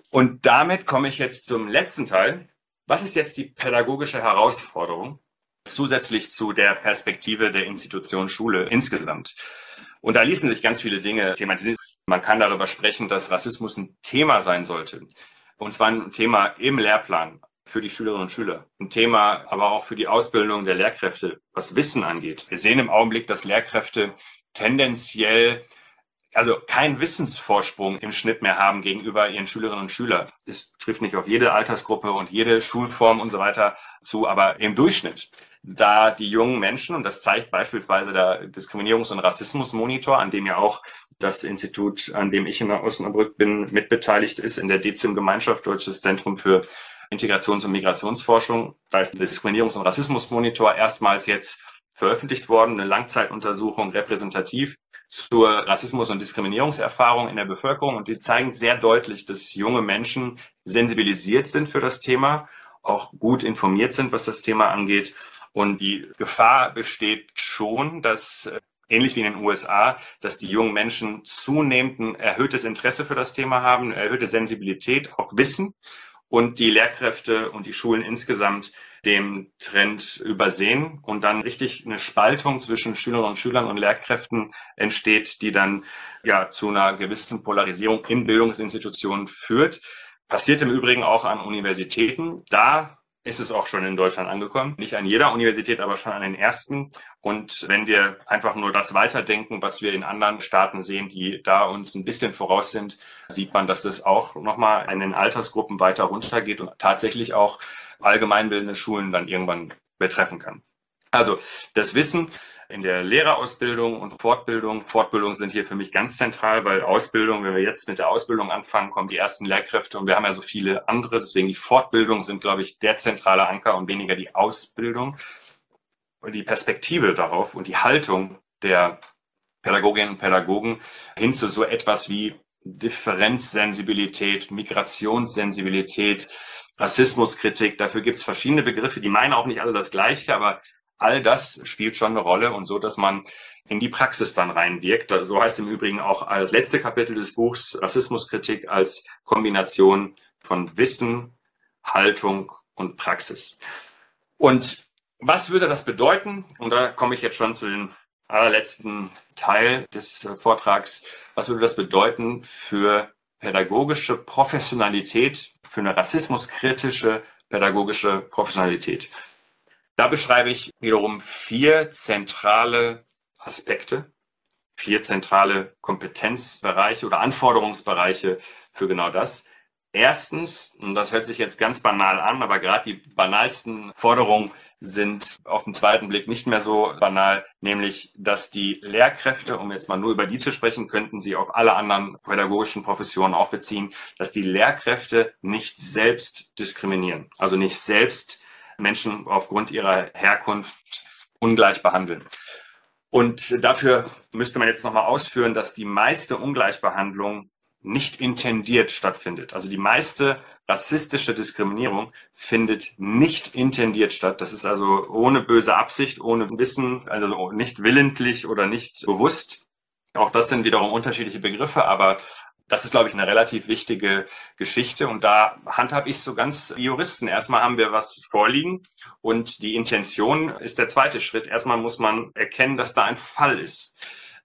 Und damit komme ich jetzt zum letzten Teil. Was ist jetzt die pädagogische Herausforderung zusätzlich zu der Perspektive der Institution Schule insgesamt? Und da ließen sich ganz viele Dinge thematisieren. Man kann darüber sprechen, dass Rassismus ein Thema sein sollte. Und zwar ein Thema im Lehrplan, für die Schülerinnen und Schüler. Ein Thema aber auch für die Ausbildung der Lehrkräfte, was Wissen angeht. Wir sehen im Augenblick, dass Lehrkräfte tendenziell also keinen Wissensvorsprung im Schnitt mehr haben gegenüber ihren Schülerinnen und Schülern. Es trifft nicht auf jede Altersgruppe und jede Schulform und so weiter zu, aber im Durchschnitt. Da die jungen Menschen, und das zeigt beispielsweise der Diskriminierungs- und Rassismusmonitor, an dem ja auch das Institut, an dem ich in Osnabrück bin, mitbeteiligt ist, in der DEZIM Gemeinschaft Deutsches Zentrum für Integrations- und Migrationsforschung. Da ist der Diskriminierungs- und Rassismusmonitor erstmals jetzt veröffentlicht worden, eine Langzeituntersuchung repräsentativ zur Rassismus- und Diskriminierungserfahrung in der Bevölkerung. Und die zeigen sehr deutlich, dass junge Menschen sensibilisiert sind für das Thema, auch gut informiert sind, was das Thema angeht. Und die Gefahr besteht schon, dass äh, ähnlich wie in den USA, dass die jungen Menschen zunehmend ein erhöhtes Interesse für das Thema haben, eine erhöhte Sensibilität, auch Wissen und die Lehrkräfte und die Schulen insgesamt dem Trend übersehen und dann richtig eine Spaltung zwischen Schülerinnen und Schülern und Lehrkräften entsteht, die dann ja zu einer gewissen Polarisierung in Bildungsinstitutionen führt. Passiert im Übrigen auch an Universitäten. Da ist es auch schon in Deutschland angekommen. Nicht an jeder Universität, aber schon an den ersten. Und wenn wir einfach nur das weiterdenken, was wir in anderen Staaten sehen, die da uns ein bisschen voraus sind, sieht man, dass das auch nochmal in den Altersgruppen weiter runtergeht und tatsächlich auch allgemeinbildende Schulen dann irgendwann betreffen kann. Also das Wissen in der Lehrerausbildung und Fortbildung. Fortbildung sind hier für mich ganz zentral, weil Ausbildung, wenn wir jetzt mit der Ausbildung anfangen, kommen die ersten Lehrkräfte und wir haben ja so viele andere. Deswegen die Fortbildung sind, glaube ich, der zentrale Anker und weniger die Ausbildung. Und die Perspektive darauf und die Haltung der Pädagoginnen und Pädagogen hin zu so etwas wie Differenzsensibilität, Migrationssensibilität, Rassismuskritik. Dafür gibt es verschiedene Begriffe, die meinen auch nicht alle das Gleiche, aber All das spielt schon eine Rolle und so, dass man in die Praxis dann reinwirkt. So heißt im Übrigen auch das letzte Kapitel des Buchs Rassismuskritik als Kombination von Wissen, Haltung und Praxis. Und was würde das bedeuten? Und da komme ich jetzt schon zu dem allerletzten Teil des Vortrags. Was würde das bedeuten für pädagogische Professionalität, für eine rassismuskritische pädagogische Professionalität? Da beschreibe ich wiederum vier zentrale Aspekte, vier zentrale Kompetenzbereiche oder Anforderungsbereiche für genau das. Erstens, und das hört sich jetzt ganz banal an, aber gerade die banalsten Forderungen sind auf den zweiten Blick nicht mehr so banal, nämlich, dass die Lehrkräfte, um jetzt mal nur über die zu sprechen, könnten sie auf alle anderen pädagogischen Professionen auch beziehen, dass die Lehrkräfte nicht selbst diskriminieren, also nicht selbst Menschen aufgrund ihrer Herkunft ungleich behandeln. Und dafür müsste man jetzt nochmal ausführen, dass die meiste Ungleichbehandlung nicht intendiert stattfindet. Also die meiste rassistische Diskriminierung findet nicht intendiert statt. Das ist also ohne böse Absicht, ohne Wissen, also nicht willentlich oder nicht bewusst. Auch das sind wiederum unterschiedliche Begriffe, aber das ist, glaube ich, eine relativ wichtige Geschichte. Und da handhabe ich so ganz Juristen. Erstmal haben wir was vorliegen und die Intention ist der zweite Schritt. Erstmal muss man erkennen, dass da ein Fall ist.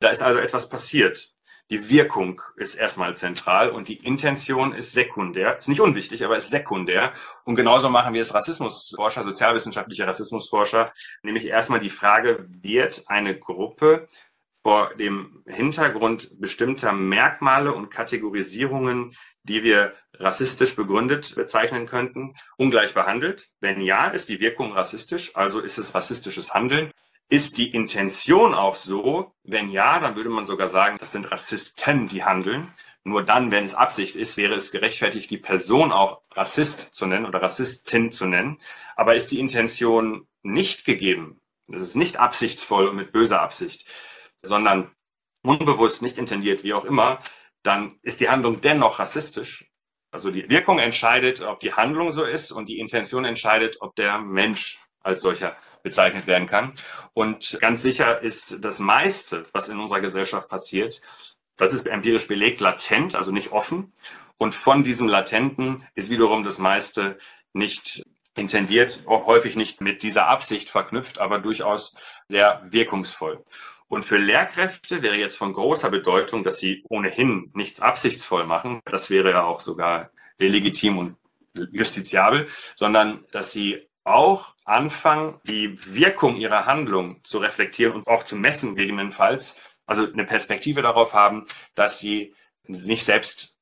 Da ist also etwas passiert. Die Wirkung ist erstmal zentral und die Intention ist sekundär. Ist nicht unwichtig, aber ist sekundär. Und genauso machen wir es Rassismusforscher, sozialwissenschaftliche Rassismusforscher, nämlich erstmal die Frage, wird eine Gruppe vor dem Hintergrund bestimmter Merkmale und Kategorisierungen, die wir rassistisch begründet bezeichnen könnten, ungleich behandelt? Wenn ja, ist die Wirkung rassistisch, also ist es rassistisches Handeln. Ist die Intention auch so? Wenn ja, dann würde man sogar sagen, das sind Rassisten, die handeln. Nur dann, wenn es Absicht ist, wäre es gerechtfertigt, die Person auch Rassist zu nennen oder Rassistin zu nennen. Aber ist die Intention nicht gegeben, das ist nicht absichtsvoll und mit böser Absicht, sondern unbewusst, nicht intendiert, wie auch immer, dann ist die Handlung dennoch rassistisch. Also die Wirkung entscheidet, ob die Handlung so ist und die Intention entscheidet, ob der Mensch als solcher bezeichnet werden kann. Und ganz sicher ist das meiste, was in unserer Gesellschaft passiert, das ist empirisch belegt, latent, also nicht offen. Und von diesem Latenten ist wiederum das meiste nicht intendiert, häufig nicht mit dieser Absicht verknüpft, aber durchaus sehr wirkungsvoll. Und für Lehrkräfte wäre jetzt von großer Bedeutung, dass sie ohnehin nichts absichtsvoll machen. Das wäre ja auch sogar legitim und justiziabel, sondern dass sie auch anfangen, die Wirkung ihrer Handlung zu reflektieren und auch zu messen, gegebenenfalls. Also eine Perspektive darauf haben, dass sie nicht selbst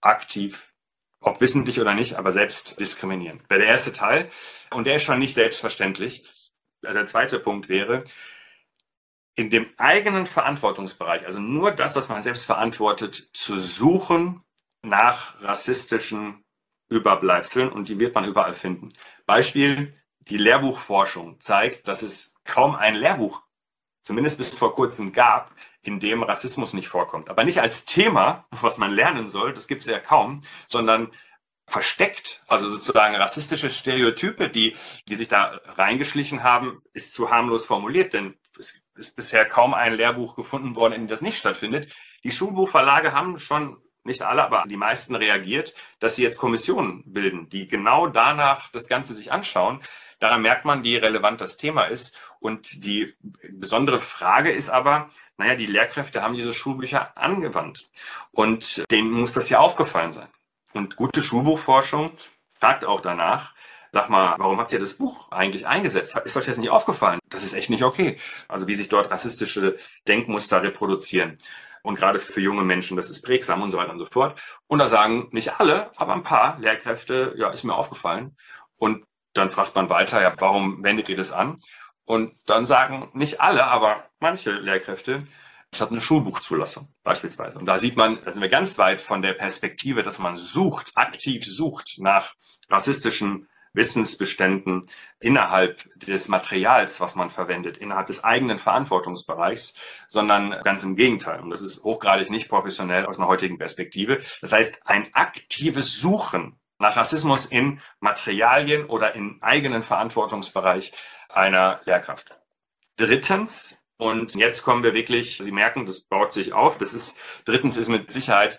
aktiv, ob wissentlich oder nicht, aber selbst diskriminieren. Wäre der erste Teil. Und der ist schon nicht selbstverständlich. Der zweite Punkt wäre, in dem eigenen Verantwortungsbereich, also nur das, was man selbst verantwortet, zu suchen nach rassistischen Überbleibseln und die wird man überall finden. Beispiel, die Lehrbuchforschung zeigt, dass es kaum ein Lehrbuch, zumindest bis vor kurzem gab, in dem Rassismus nicht vorkommt. Aber nicht als Thema, was man lernen soll, das gibt es ja kaum, sondern versteckt, also sozusagen rassistische Stereotype, die, die sich da reingeschlichen haben, ist zu harmlos formuliert, denn es ist bisher kaum ein Lehrbuch gefunden worden, in dem das nicht stattfindet. Die Schulbuchverlage haben schon nicht alle, aber die meisten reagiert, dass sie jetzt Kommissionen bilden, die genau danach das Ganze sich anschauen. Daran merkt man, wie relevant das Thema ist. Und die besondere Frage ist aber, naja, die Lehrkräfte haben diese Schulbücher angewandt. Und denen muss das ja aufgefallen sein. Und gute Schulbuchforschung fragt auch danach, sag mal, warum habt ihr das Buch eigentlich eingesetzt? Ist euch das nicht aufgefallen? Das ist echt nicht okay. Also wie sich dort rassistische Denkmuster reproduzieren. Und gerade für junge Menschen, das ist prägsam und so weiter und so fort. Und da sagen nicht alle, aber ein paar Lehrkräfte, ja, ist mir aufgefallen. Und dann fragt man weiter, ja, warum wendet ihr das an? Und dann sagen nicht alle, aber manche Lehrkräfte, es hat eine Schulbuchzulassung beispielsweise. Und da sieht man, da sind wir ganz weit von der Perspektive, dass man sucht, aktiv sucht nach rassistischen Wissensbeständen innerhalb des Materials, was man verwendet, innerhalb des eigenen Verantwortungsbereichs, sondern ganz im Gegenteil. Und das ist hochgradig nicht professionell aus einer heutigen Perspektive. Das heißt, ein aktives Suchen nach Rassismus in Materialien oder im eigenen Verantwortungsbereich einer Lehrkraft. Drittens, und jetzt kommen wir wirklich, Sie merken, das baut sich auf. Das ist, drittens ist mit Sicherheit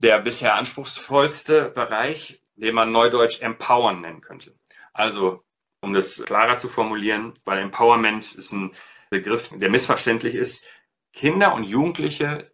der bisher anspruchsvollste Bereich, den man neudeutsch empowern nennen könnte. Also, um das klarer zu formulieren, weil Empowerment ist ein Begriff, der missverständlich ist. Kinder und Jugendliche,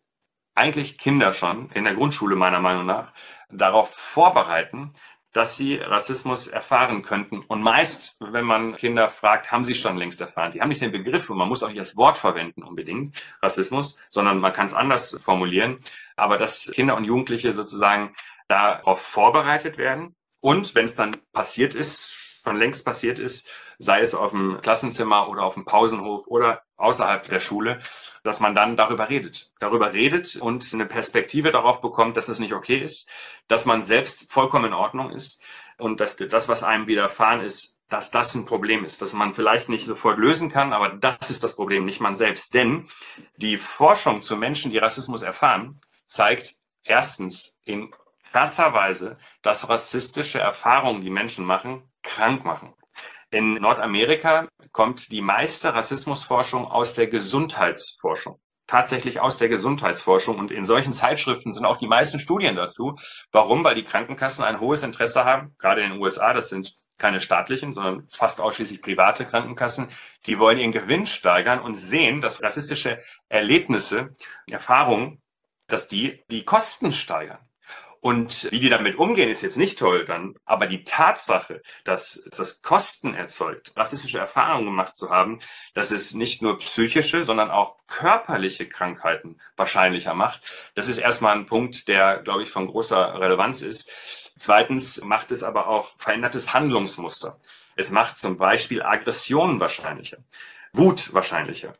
eigentlich Kinder schon, in der Grundschule meiner Meinung nach, darauf vorbereiten, dass sie Rassismus erfahren könnten. Und meist, wenn man Kinder fragt, haben sie schon längst erfahren. Die haben nicht den Begriff und man muss auch nicht das Wort verwenden unbedingt, Rassismus, sondern man kann es anders formulieren. Aber dass Kinder und Jugendliche sozusagen darauf vorbereitet werden. Und wenn es dann passiert ist, schon längst passiert ist, sei es auf dem Klassenzimmer oder auf dem Pausenhof oder außerhalb der Schule, dass man dann darüber redet. Darüber redet und eine Perspektive darauf bekommt, dass es nicht okay ist, dass man selbst vollkommen in Ordnung ist und dass das, was einem widerfahren ist, dass das ein Problem ist, dass man vielleicht nicht sofort lösen kann, aber das ist das Problem, nicht man selbst. Denn die Forschung zu Menschen, die Rassismus erfahren, zeigt erstens in krasser Weise, dass rassistische Erfahrungen, die Menschen machen, krank machen. In Nordamerika kommt die meiste Rassismusforschung aus der Gesundheitsforschung. Tatsächlich aus der Gesundheitsforschung. Und in solchen Zeitschriften sind auch die meisten Studien dazu. Warum? Weil die Krankenkassen ein hohes Interesse haben, gerade in den USA, das sind keine staatlichen, sondern fast ausschließlich private Krankenkassen, die wollen ihren Gewinn steigern und sehen, dass rassistische Erlebnisse, Erfahrungen, dass die die Kosten steigern. Und wie die damit umgehen, ist jetzt nicht toll dann. Aber die Tatsache, dass das Kosten erzeugt, rassistische Erfahrungen gemacht zu haben, dass es nicht nur psychische, sondern auch körperliche Krankheiten wahrscheinlicher macht, das ist erstmal ein Punkt, der, glaube ich, von großer Relevanz ist. Zweitens macht es aber auch verändertes Handlungsmuster. Es macht zum Beispiel Aggressionen wahrscheinlicher. Wut wahrscheinlicher.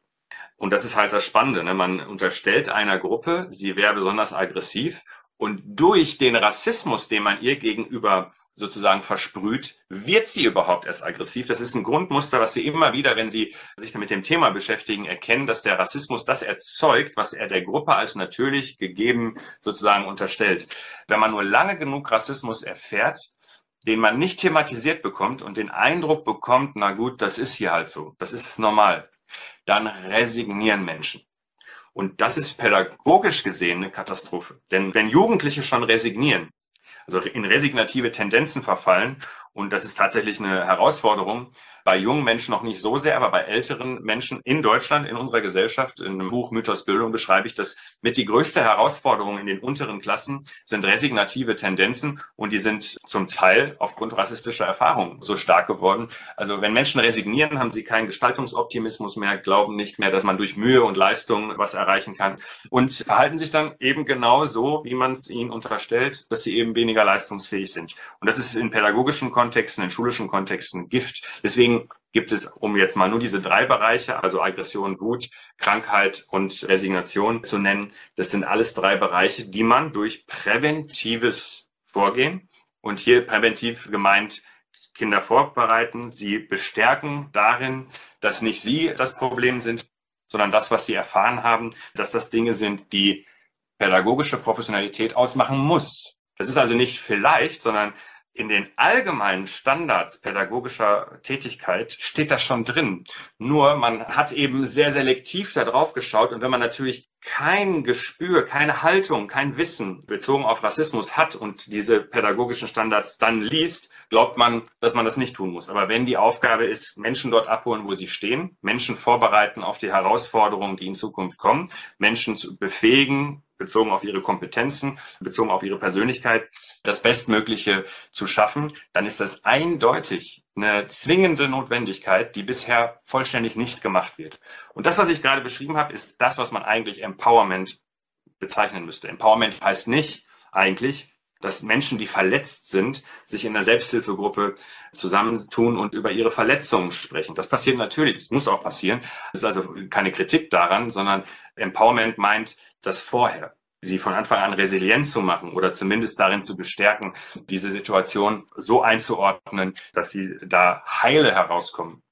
Und das ist halt das Spannende. Ne? Man unterstellt einer Gruppe, sie wäre besonders aggressiv und durch den Rassismus, den man ihr gegenüber sozusagen versprüht, wird sie überhaupt erst aggressiv. Das ist ein Grundmuster, was Sie immer wieder, wenn Sie sich mit dem Thema beschäftigen, erkennen, dass der Rassismus das erzeugt, was er der Gruppe als natürlich gegeben sozusagen unterstellt. Wenn man nur lange genug Rassismus erfährt, den man nicht thematisiert bekommt und den Eindruck bekommt, na gut, das ist hier halt so, das ist normal, dann resignieren Menschen. Und das ist pädagogisch gesehen eine Katastrophe. Denn wenn Jugendliche schon resignieren, also in resignative Tendenzen verfallen, und das ist tatsächlich eine Herausforderung, bei jungen Menschen noch nicht so sehr, aber bei älteren Menschen in Deutschland, in unserer Gesellschaft, in einem Buch Mythos Bildung beschreibe ich das mit die größte Herausforderung in den unteren Klassen sind resignative Tendenzen und die sind zum Teil aufgrund rassistischer Erfahrungen so stark geworden. Also wenn Menschen resignieren, haben sie keinen Gestaltungsoptimismus mehr, glauben nicht mehr, dass man durch Mühe und Leistung was erreichen kann und verhalten sich dann eben genau so, wie man es ihnen unterstellt, dass sie eben weniger leistungsfähig sind. Und das ist in pädagogischen Kontexten, in schulischen Kontexten Gift. Deswegen Deswegen gibt es, um jetzt mal nur diese drei Bereiche, also Aggression, Wut, Krankheit und Resignation zu nennen, das sind alles drei Bereiche, die man durch präventives Vorgehen und hier präventiv gemeint Kinder vorbereiten, sie bestärken darin, dass nicht sie das Problem sind, sondern das, was sie erfahren haben, dass das Dinge sind, die pädagogische Professionalität ausmachen muss. Das ist also nicht vielleicht, sondern in den allgemeinen Standards pädagogischer Tätigkeit steht das schon drin. Nur man hat eben sehr selektiv da drauf geschaut und wenn man natürlich kein Gespür, keine Haltung, kein Wissen bezogen auf Rassismus hat und diese pädagogischen Standards dann liest, glaubt man, dass man das nicht tun muss. Aber wenn die Aufgabe ist, Menschen dort abholen, wo sie stehen, Menschen vorbereiten auf die Herausforderungen, die in Zukunft kommen, Menschen zu befähigen, bezogen auf ihre Kompetenzen, bezogen auf ihre Persönlichkeit, das Bestmögliche zu schaffen, dann ist das eindeutig eine zwingende Notwendigkeit, die bisher vollständig nicht gemacht wird. Und das, was ich gerade beschrieben habe, ist das, was man eigentlich Empowerment bezeichnen müsste. Empowerment heißt nicht eigentlich, dass Menschen, die verletzt sind, sich in der Selbsthilfegruppe zusammentun und über ihre Verletzungen sprechen. Das passiert natürlich, das muss auch passieren. Das ist also keine Kritik daran, sondern Empowerment meint das vorher sie von Anfang an resilient zu machen oder zumindest darin zu bestärken, diese Situation so einzuordnen, dass sie da heile herauskommen,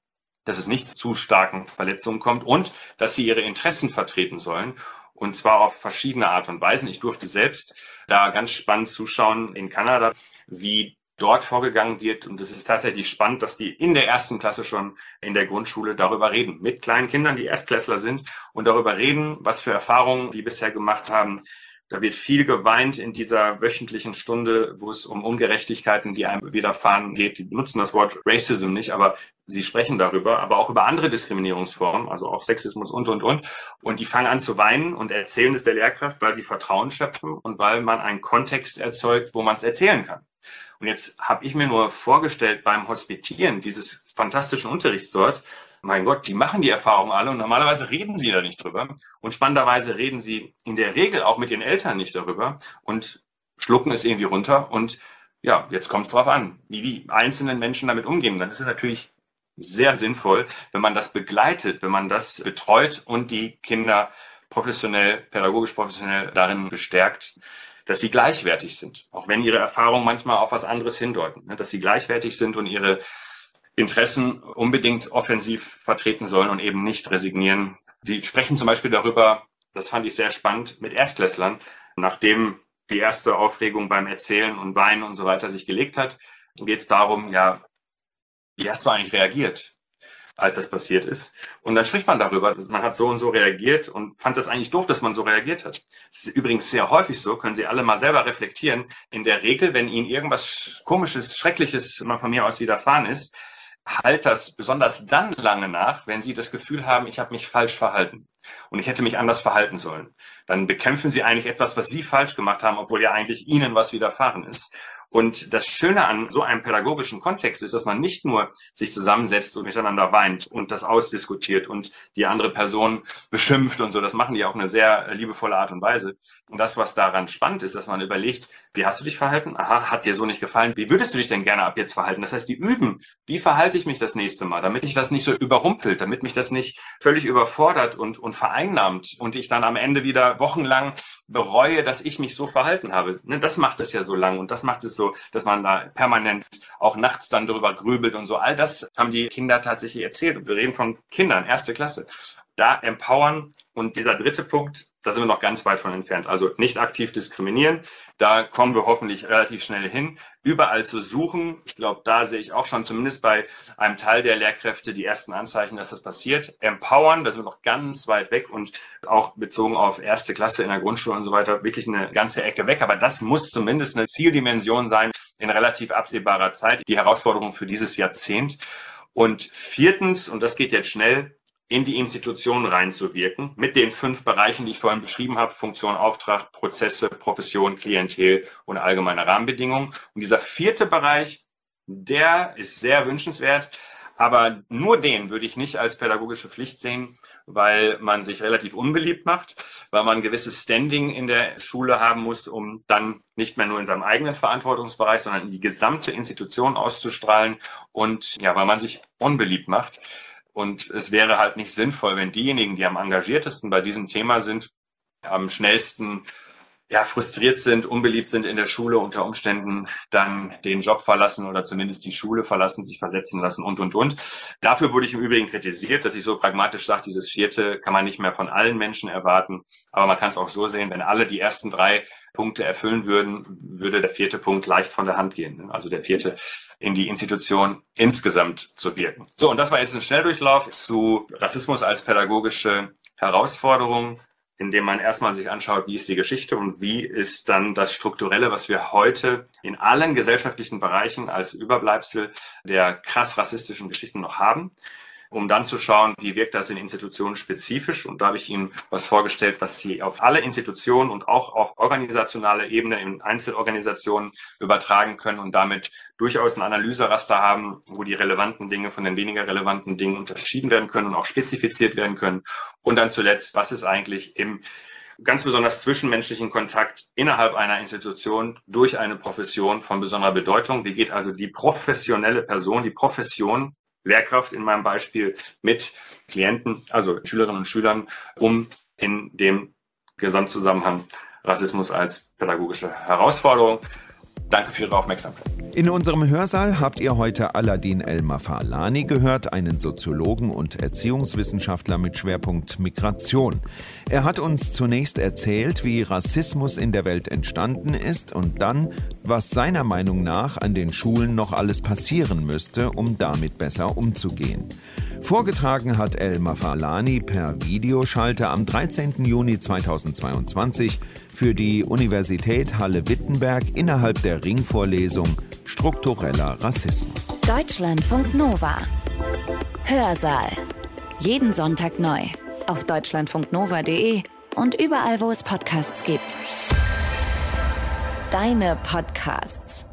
dass es nicht zu starken Verletzungen kommt und dass sie ihre Interessen vertreten sollen und zwar auf verschiedene Art und Weisen. Ich durfte selbst da ganz spannend zuschauen in Kanada, wie dort vorgegangen wird. Und es ist tatsächlich spannend, dass die in der ersten Klasse schon in der Grundschule darüber reden, mit kleinen Kindern, die Erstklässler sind und darüber reden, was für Erfahrungen die bisher gemacht haben, da wird viel geweint in dieser wöchentlichen Stunde, wo es um Ungerechtigkeiten, die einem widerfahren geht. Die benutzen das Wort Racism nicht, aber sie sprechen darüber, aber auch über andere Diskriminierungsformen, also auch Sexismus und, und, und. Und die fangen an zu weinen und erzählen es der Lehrkraft, weil sie Vertrauen schöpfen und weil man einen Kontext erzeugt, wo man es erzählen kann. Und jetzt habe ich mir nur vorgestellt beim Hospitieren dieses fantastischen Unterrichts dort, mein Gott, die machen die Erfahrung alle und normalerweise reden sie da nicht drüber. Und spannenderweise reden sie in der Regel auch mit den Eltern nicht darüber und schlucken es irgendwie runter. Und ja, jetzt kommt es drauf an, wie die einzelnen Menschen damit umgehen. Dann ist es natürlich sehr sinnvoll, wenn man das begleitet, wenn man das betreut und die Kinder professionell, pädagogisch professionell darin bestärkt, dass sie gleichwertig sind, auch wenn ihre Erfahrungen manchmal auf was anderes hindeuten, ne, dass sie gleichwertig sind und ihre Interessen unbedingt offensiv vertreten sollen und eben nicht resignieren. Die sprechen zum Beispiel darüber, das fand ich sehr spannend, mit Erstklässlern, nachdem die erste Aufregung beim Erzählen und Weinen und so weiter sich gelegt hat, geht es darum, ja, wie hast du eigentlich reagiert, als das passiert ist? Und dann spricht man darüber, man hat so und so reagiert und fand es eigentlich doof, dass man so reagiert hat. Es ist übrigens sehr häufig so, können Sie alle mal selber reflektieren. In der Regel, wenn Ihnen irgendwas Komisches, Schreckliches mal von mir aus widerfahren ist, halt das besonders dann lange nach, wenn Sie das Gefühl haben, ich habe mich falsch verhalten. und ich hätte mich anders verhalten sollen. Dann bekämpfen Sie eigentlich etwas, was Sie falsch gemacht haben, obwohl ja eigentlich Ihnen was widerfahren ist. Und das Schöne an so einem pädagogischen Kontext ist, dass man nicht nur sich zusammensetzt und miteinander weint und das ausdiskutiert und die andere Person beschimpft und so. Das machen die auf eine sehr liebevolle Art und Weise. Und das, was daran spannend ist, dass man überlegt, wie hast du dich verhalten? Aha, hat dir so nicht gefallen. Wie würdest du dich denn gerne ab jetzt verhalten? Das heißt, die üben, wie verhalte ich mich das nächste Mal, damit mich das nicht so überrumpelt, damit mich das nicht völlig überfordert und, und vereinnahmt und ich dann am Ende wieder wochenlang bereue, dass ich mich so verhalten habe. Ne, das macht es ja so lang und das macht es so, dass man da permanent auch nachts dann drüber grübelt und so. All das haben die Kinder tatsächlich erzählt. Und wir reden von Kindern, erste Klasse. Da empowern und dieser dritte Punkt, da sind wir noch ganz weit von entfernt. Also nicht aktiv diskriminieren. Da kommen wir hoffentlich relativ schnell hin. Überall zu suchen. Ich glaube, da sehe ich auch schon zumindest bei einem Teil der Lehrkräfte die ersten Anzeichen, dass das passiert. Empowern, da sind wir noch ganz weit weg und auch bezogen auf erste Klasse in der Grundschule und so weiter wirklich eine ganze Ecke weg. Aber das muss zumindest eine Zieldimension sein in relativ absehbarer Zeit. Die Herausforderung für dieses Jahrzehnt. Und viertens, und das geht jetzt schnell, in die Institutionen reinzuwirken, mit den fünf Bereichen, die ich vorhin beschrieben habe, Funktion, Auftrag, Prozesse, Profession, Klientel und allgemeine Rahmenbedingungen. Und dieser vierte Bereich, der ist sehr wünschenswert, aber nur den würde ich nicht als pädagogische Pflicht sehen, weil man sich relativ unbeliebt macht, weil man ein gewisses Standing in der Schule haben muss, um dann nicht mehr nur in seinem eigenen Verantwortungsbereich, sondern in die gesamte Institution auszustrahlen und ja, weil man sich unbeliebt macht. Und es wäre halt nicht sinnvoll, wenn diejenigen, die am engagiertesten bei diesem Thema sind, am schnellsten ja, frustriert sind, unbeliebt sind in der Schule unter Umständen, dann den Job verlassen oder zumindest die Schule verlassen, sich versetzen lassen und, und, und. Dafür wurde ich im Übrigen kritisiert, dass ich so pragmatisch sage, dieses vierte kann man nicht mehr von allen Menschen erwarten. Aber man kann es auch so sehen, wenn alle die ersten drei Punkte erfüllen würden, würde der vierte Punkt leicht von der Hand gehen. Also der vierte in die Institution insgesamt zu wirken. So, und das war jetzt ein Schnelldurchlauf zu Rassismus als pädagogische Herausforderung indem man erstmal sich anschaut, wie ist die Geschichte und wie ist dann das Strukturelle, was wir heute in allen gesellschaftlichen Bereichen als Überbleibsel der krass rassistischen Geschichten noch haben um dann zu schauen, wie wirkt das in Institutionen spezifisch. Und da habe ich Ihnen was vorgestellt, was Sie auf alle Institutionen und auch auf organisationaler Ebene in Einzelorganisationen übertragen können und damit durchaus ein Analyseraster haben, wo die relevanten Dinge von den weniger relevanten Dingen unterschieden werden können und auch spezifiziert werden können. Und dann zuletzt, was ist eigentlich im ganz besonders zwischenmenschlichen Kontakt innerhalb einer Institution durch eine Profession von besonderer Bedeutung. Wie geht also die professionelle Person, die Profession Lehrkraft in meinem Beispiel mit Klienten, also Schülerinnen und Schülern, um in dem Gesamtzusammenhang Rassismus als pädagogische Herausforderung. Danke für Ihre Aufmerksamkeit. In unserem Hörsaal habt ihr heute Aladin El-Mafalani gehört, einen Soziologen und Erziehungswissenschaftler mit Schwerpunkt Migration. Er hat uns zunächst erzählt, wie Rassismus in der Welt entstanden ist und dann, was seiner Meinung nach an den Schulen noch alles passieren müsste, um damit besser umzugehen. Vorgetragen hat El Mafalani per Videoschalte am 13. Juni 2022 für die Universität Halle-Wittenberg innerhalb der Ringvorlesung Struktureller Rassismus. Deutschlandfunk Nova. Hörsaal. Jeden Sonntag neu. Auf deutschlandfunknova.de und überall, wo es Podcasts gibt. Deine Podcasts.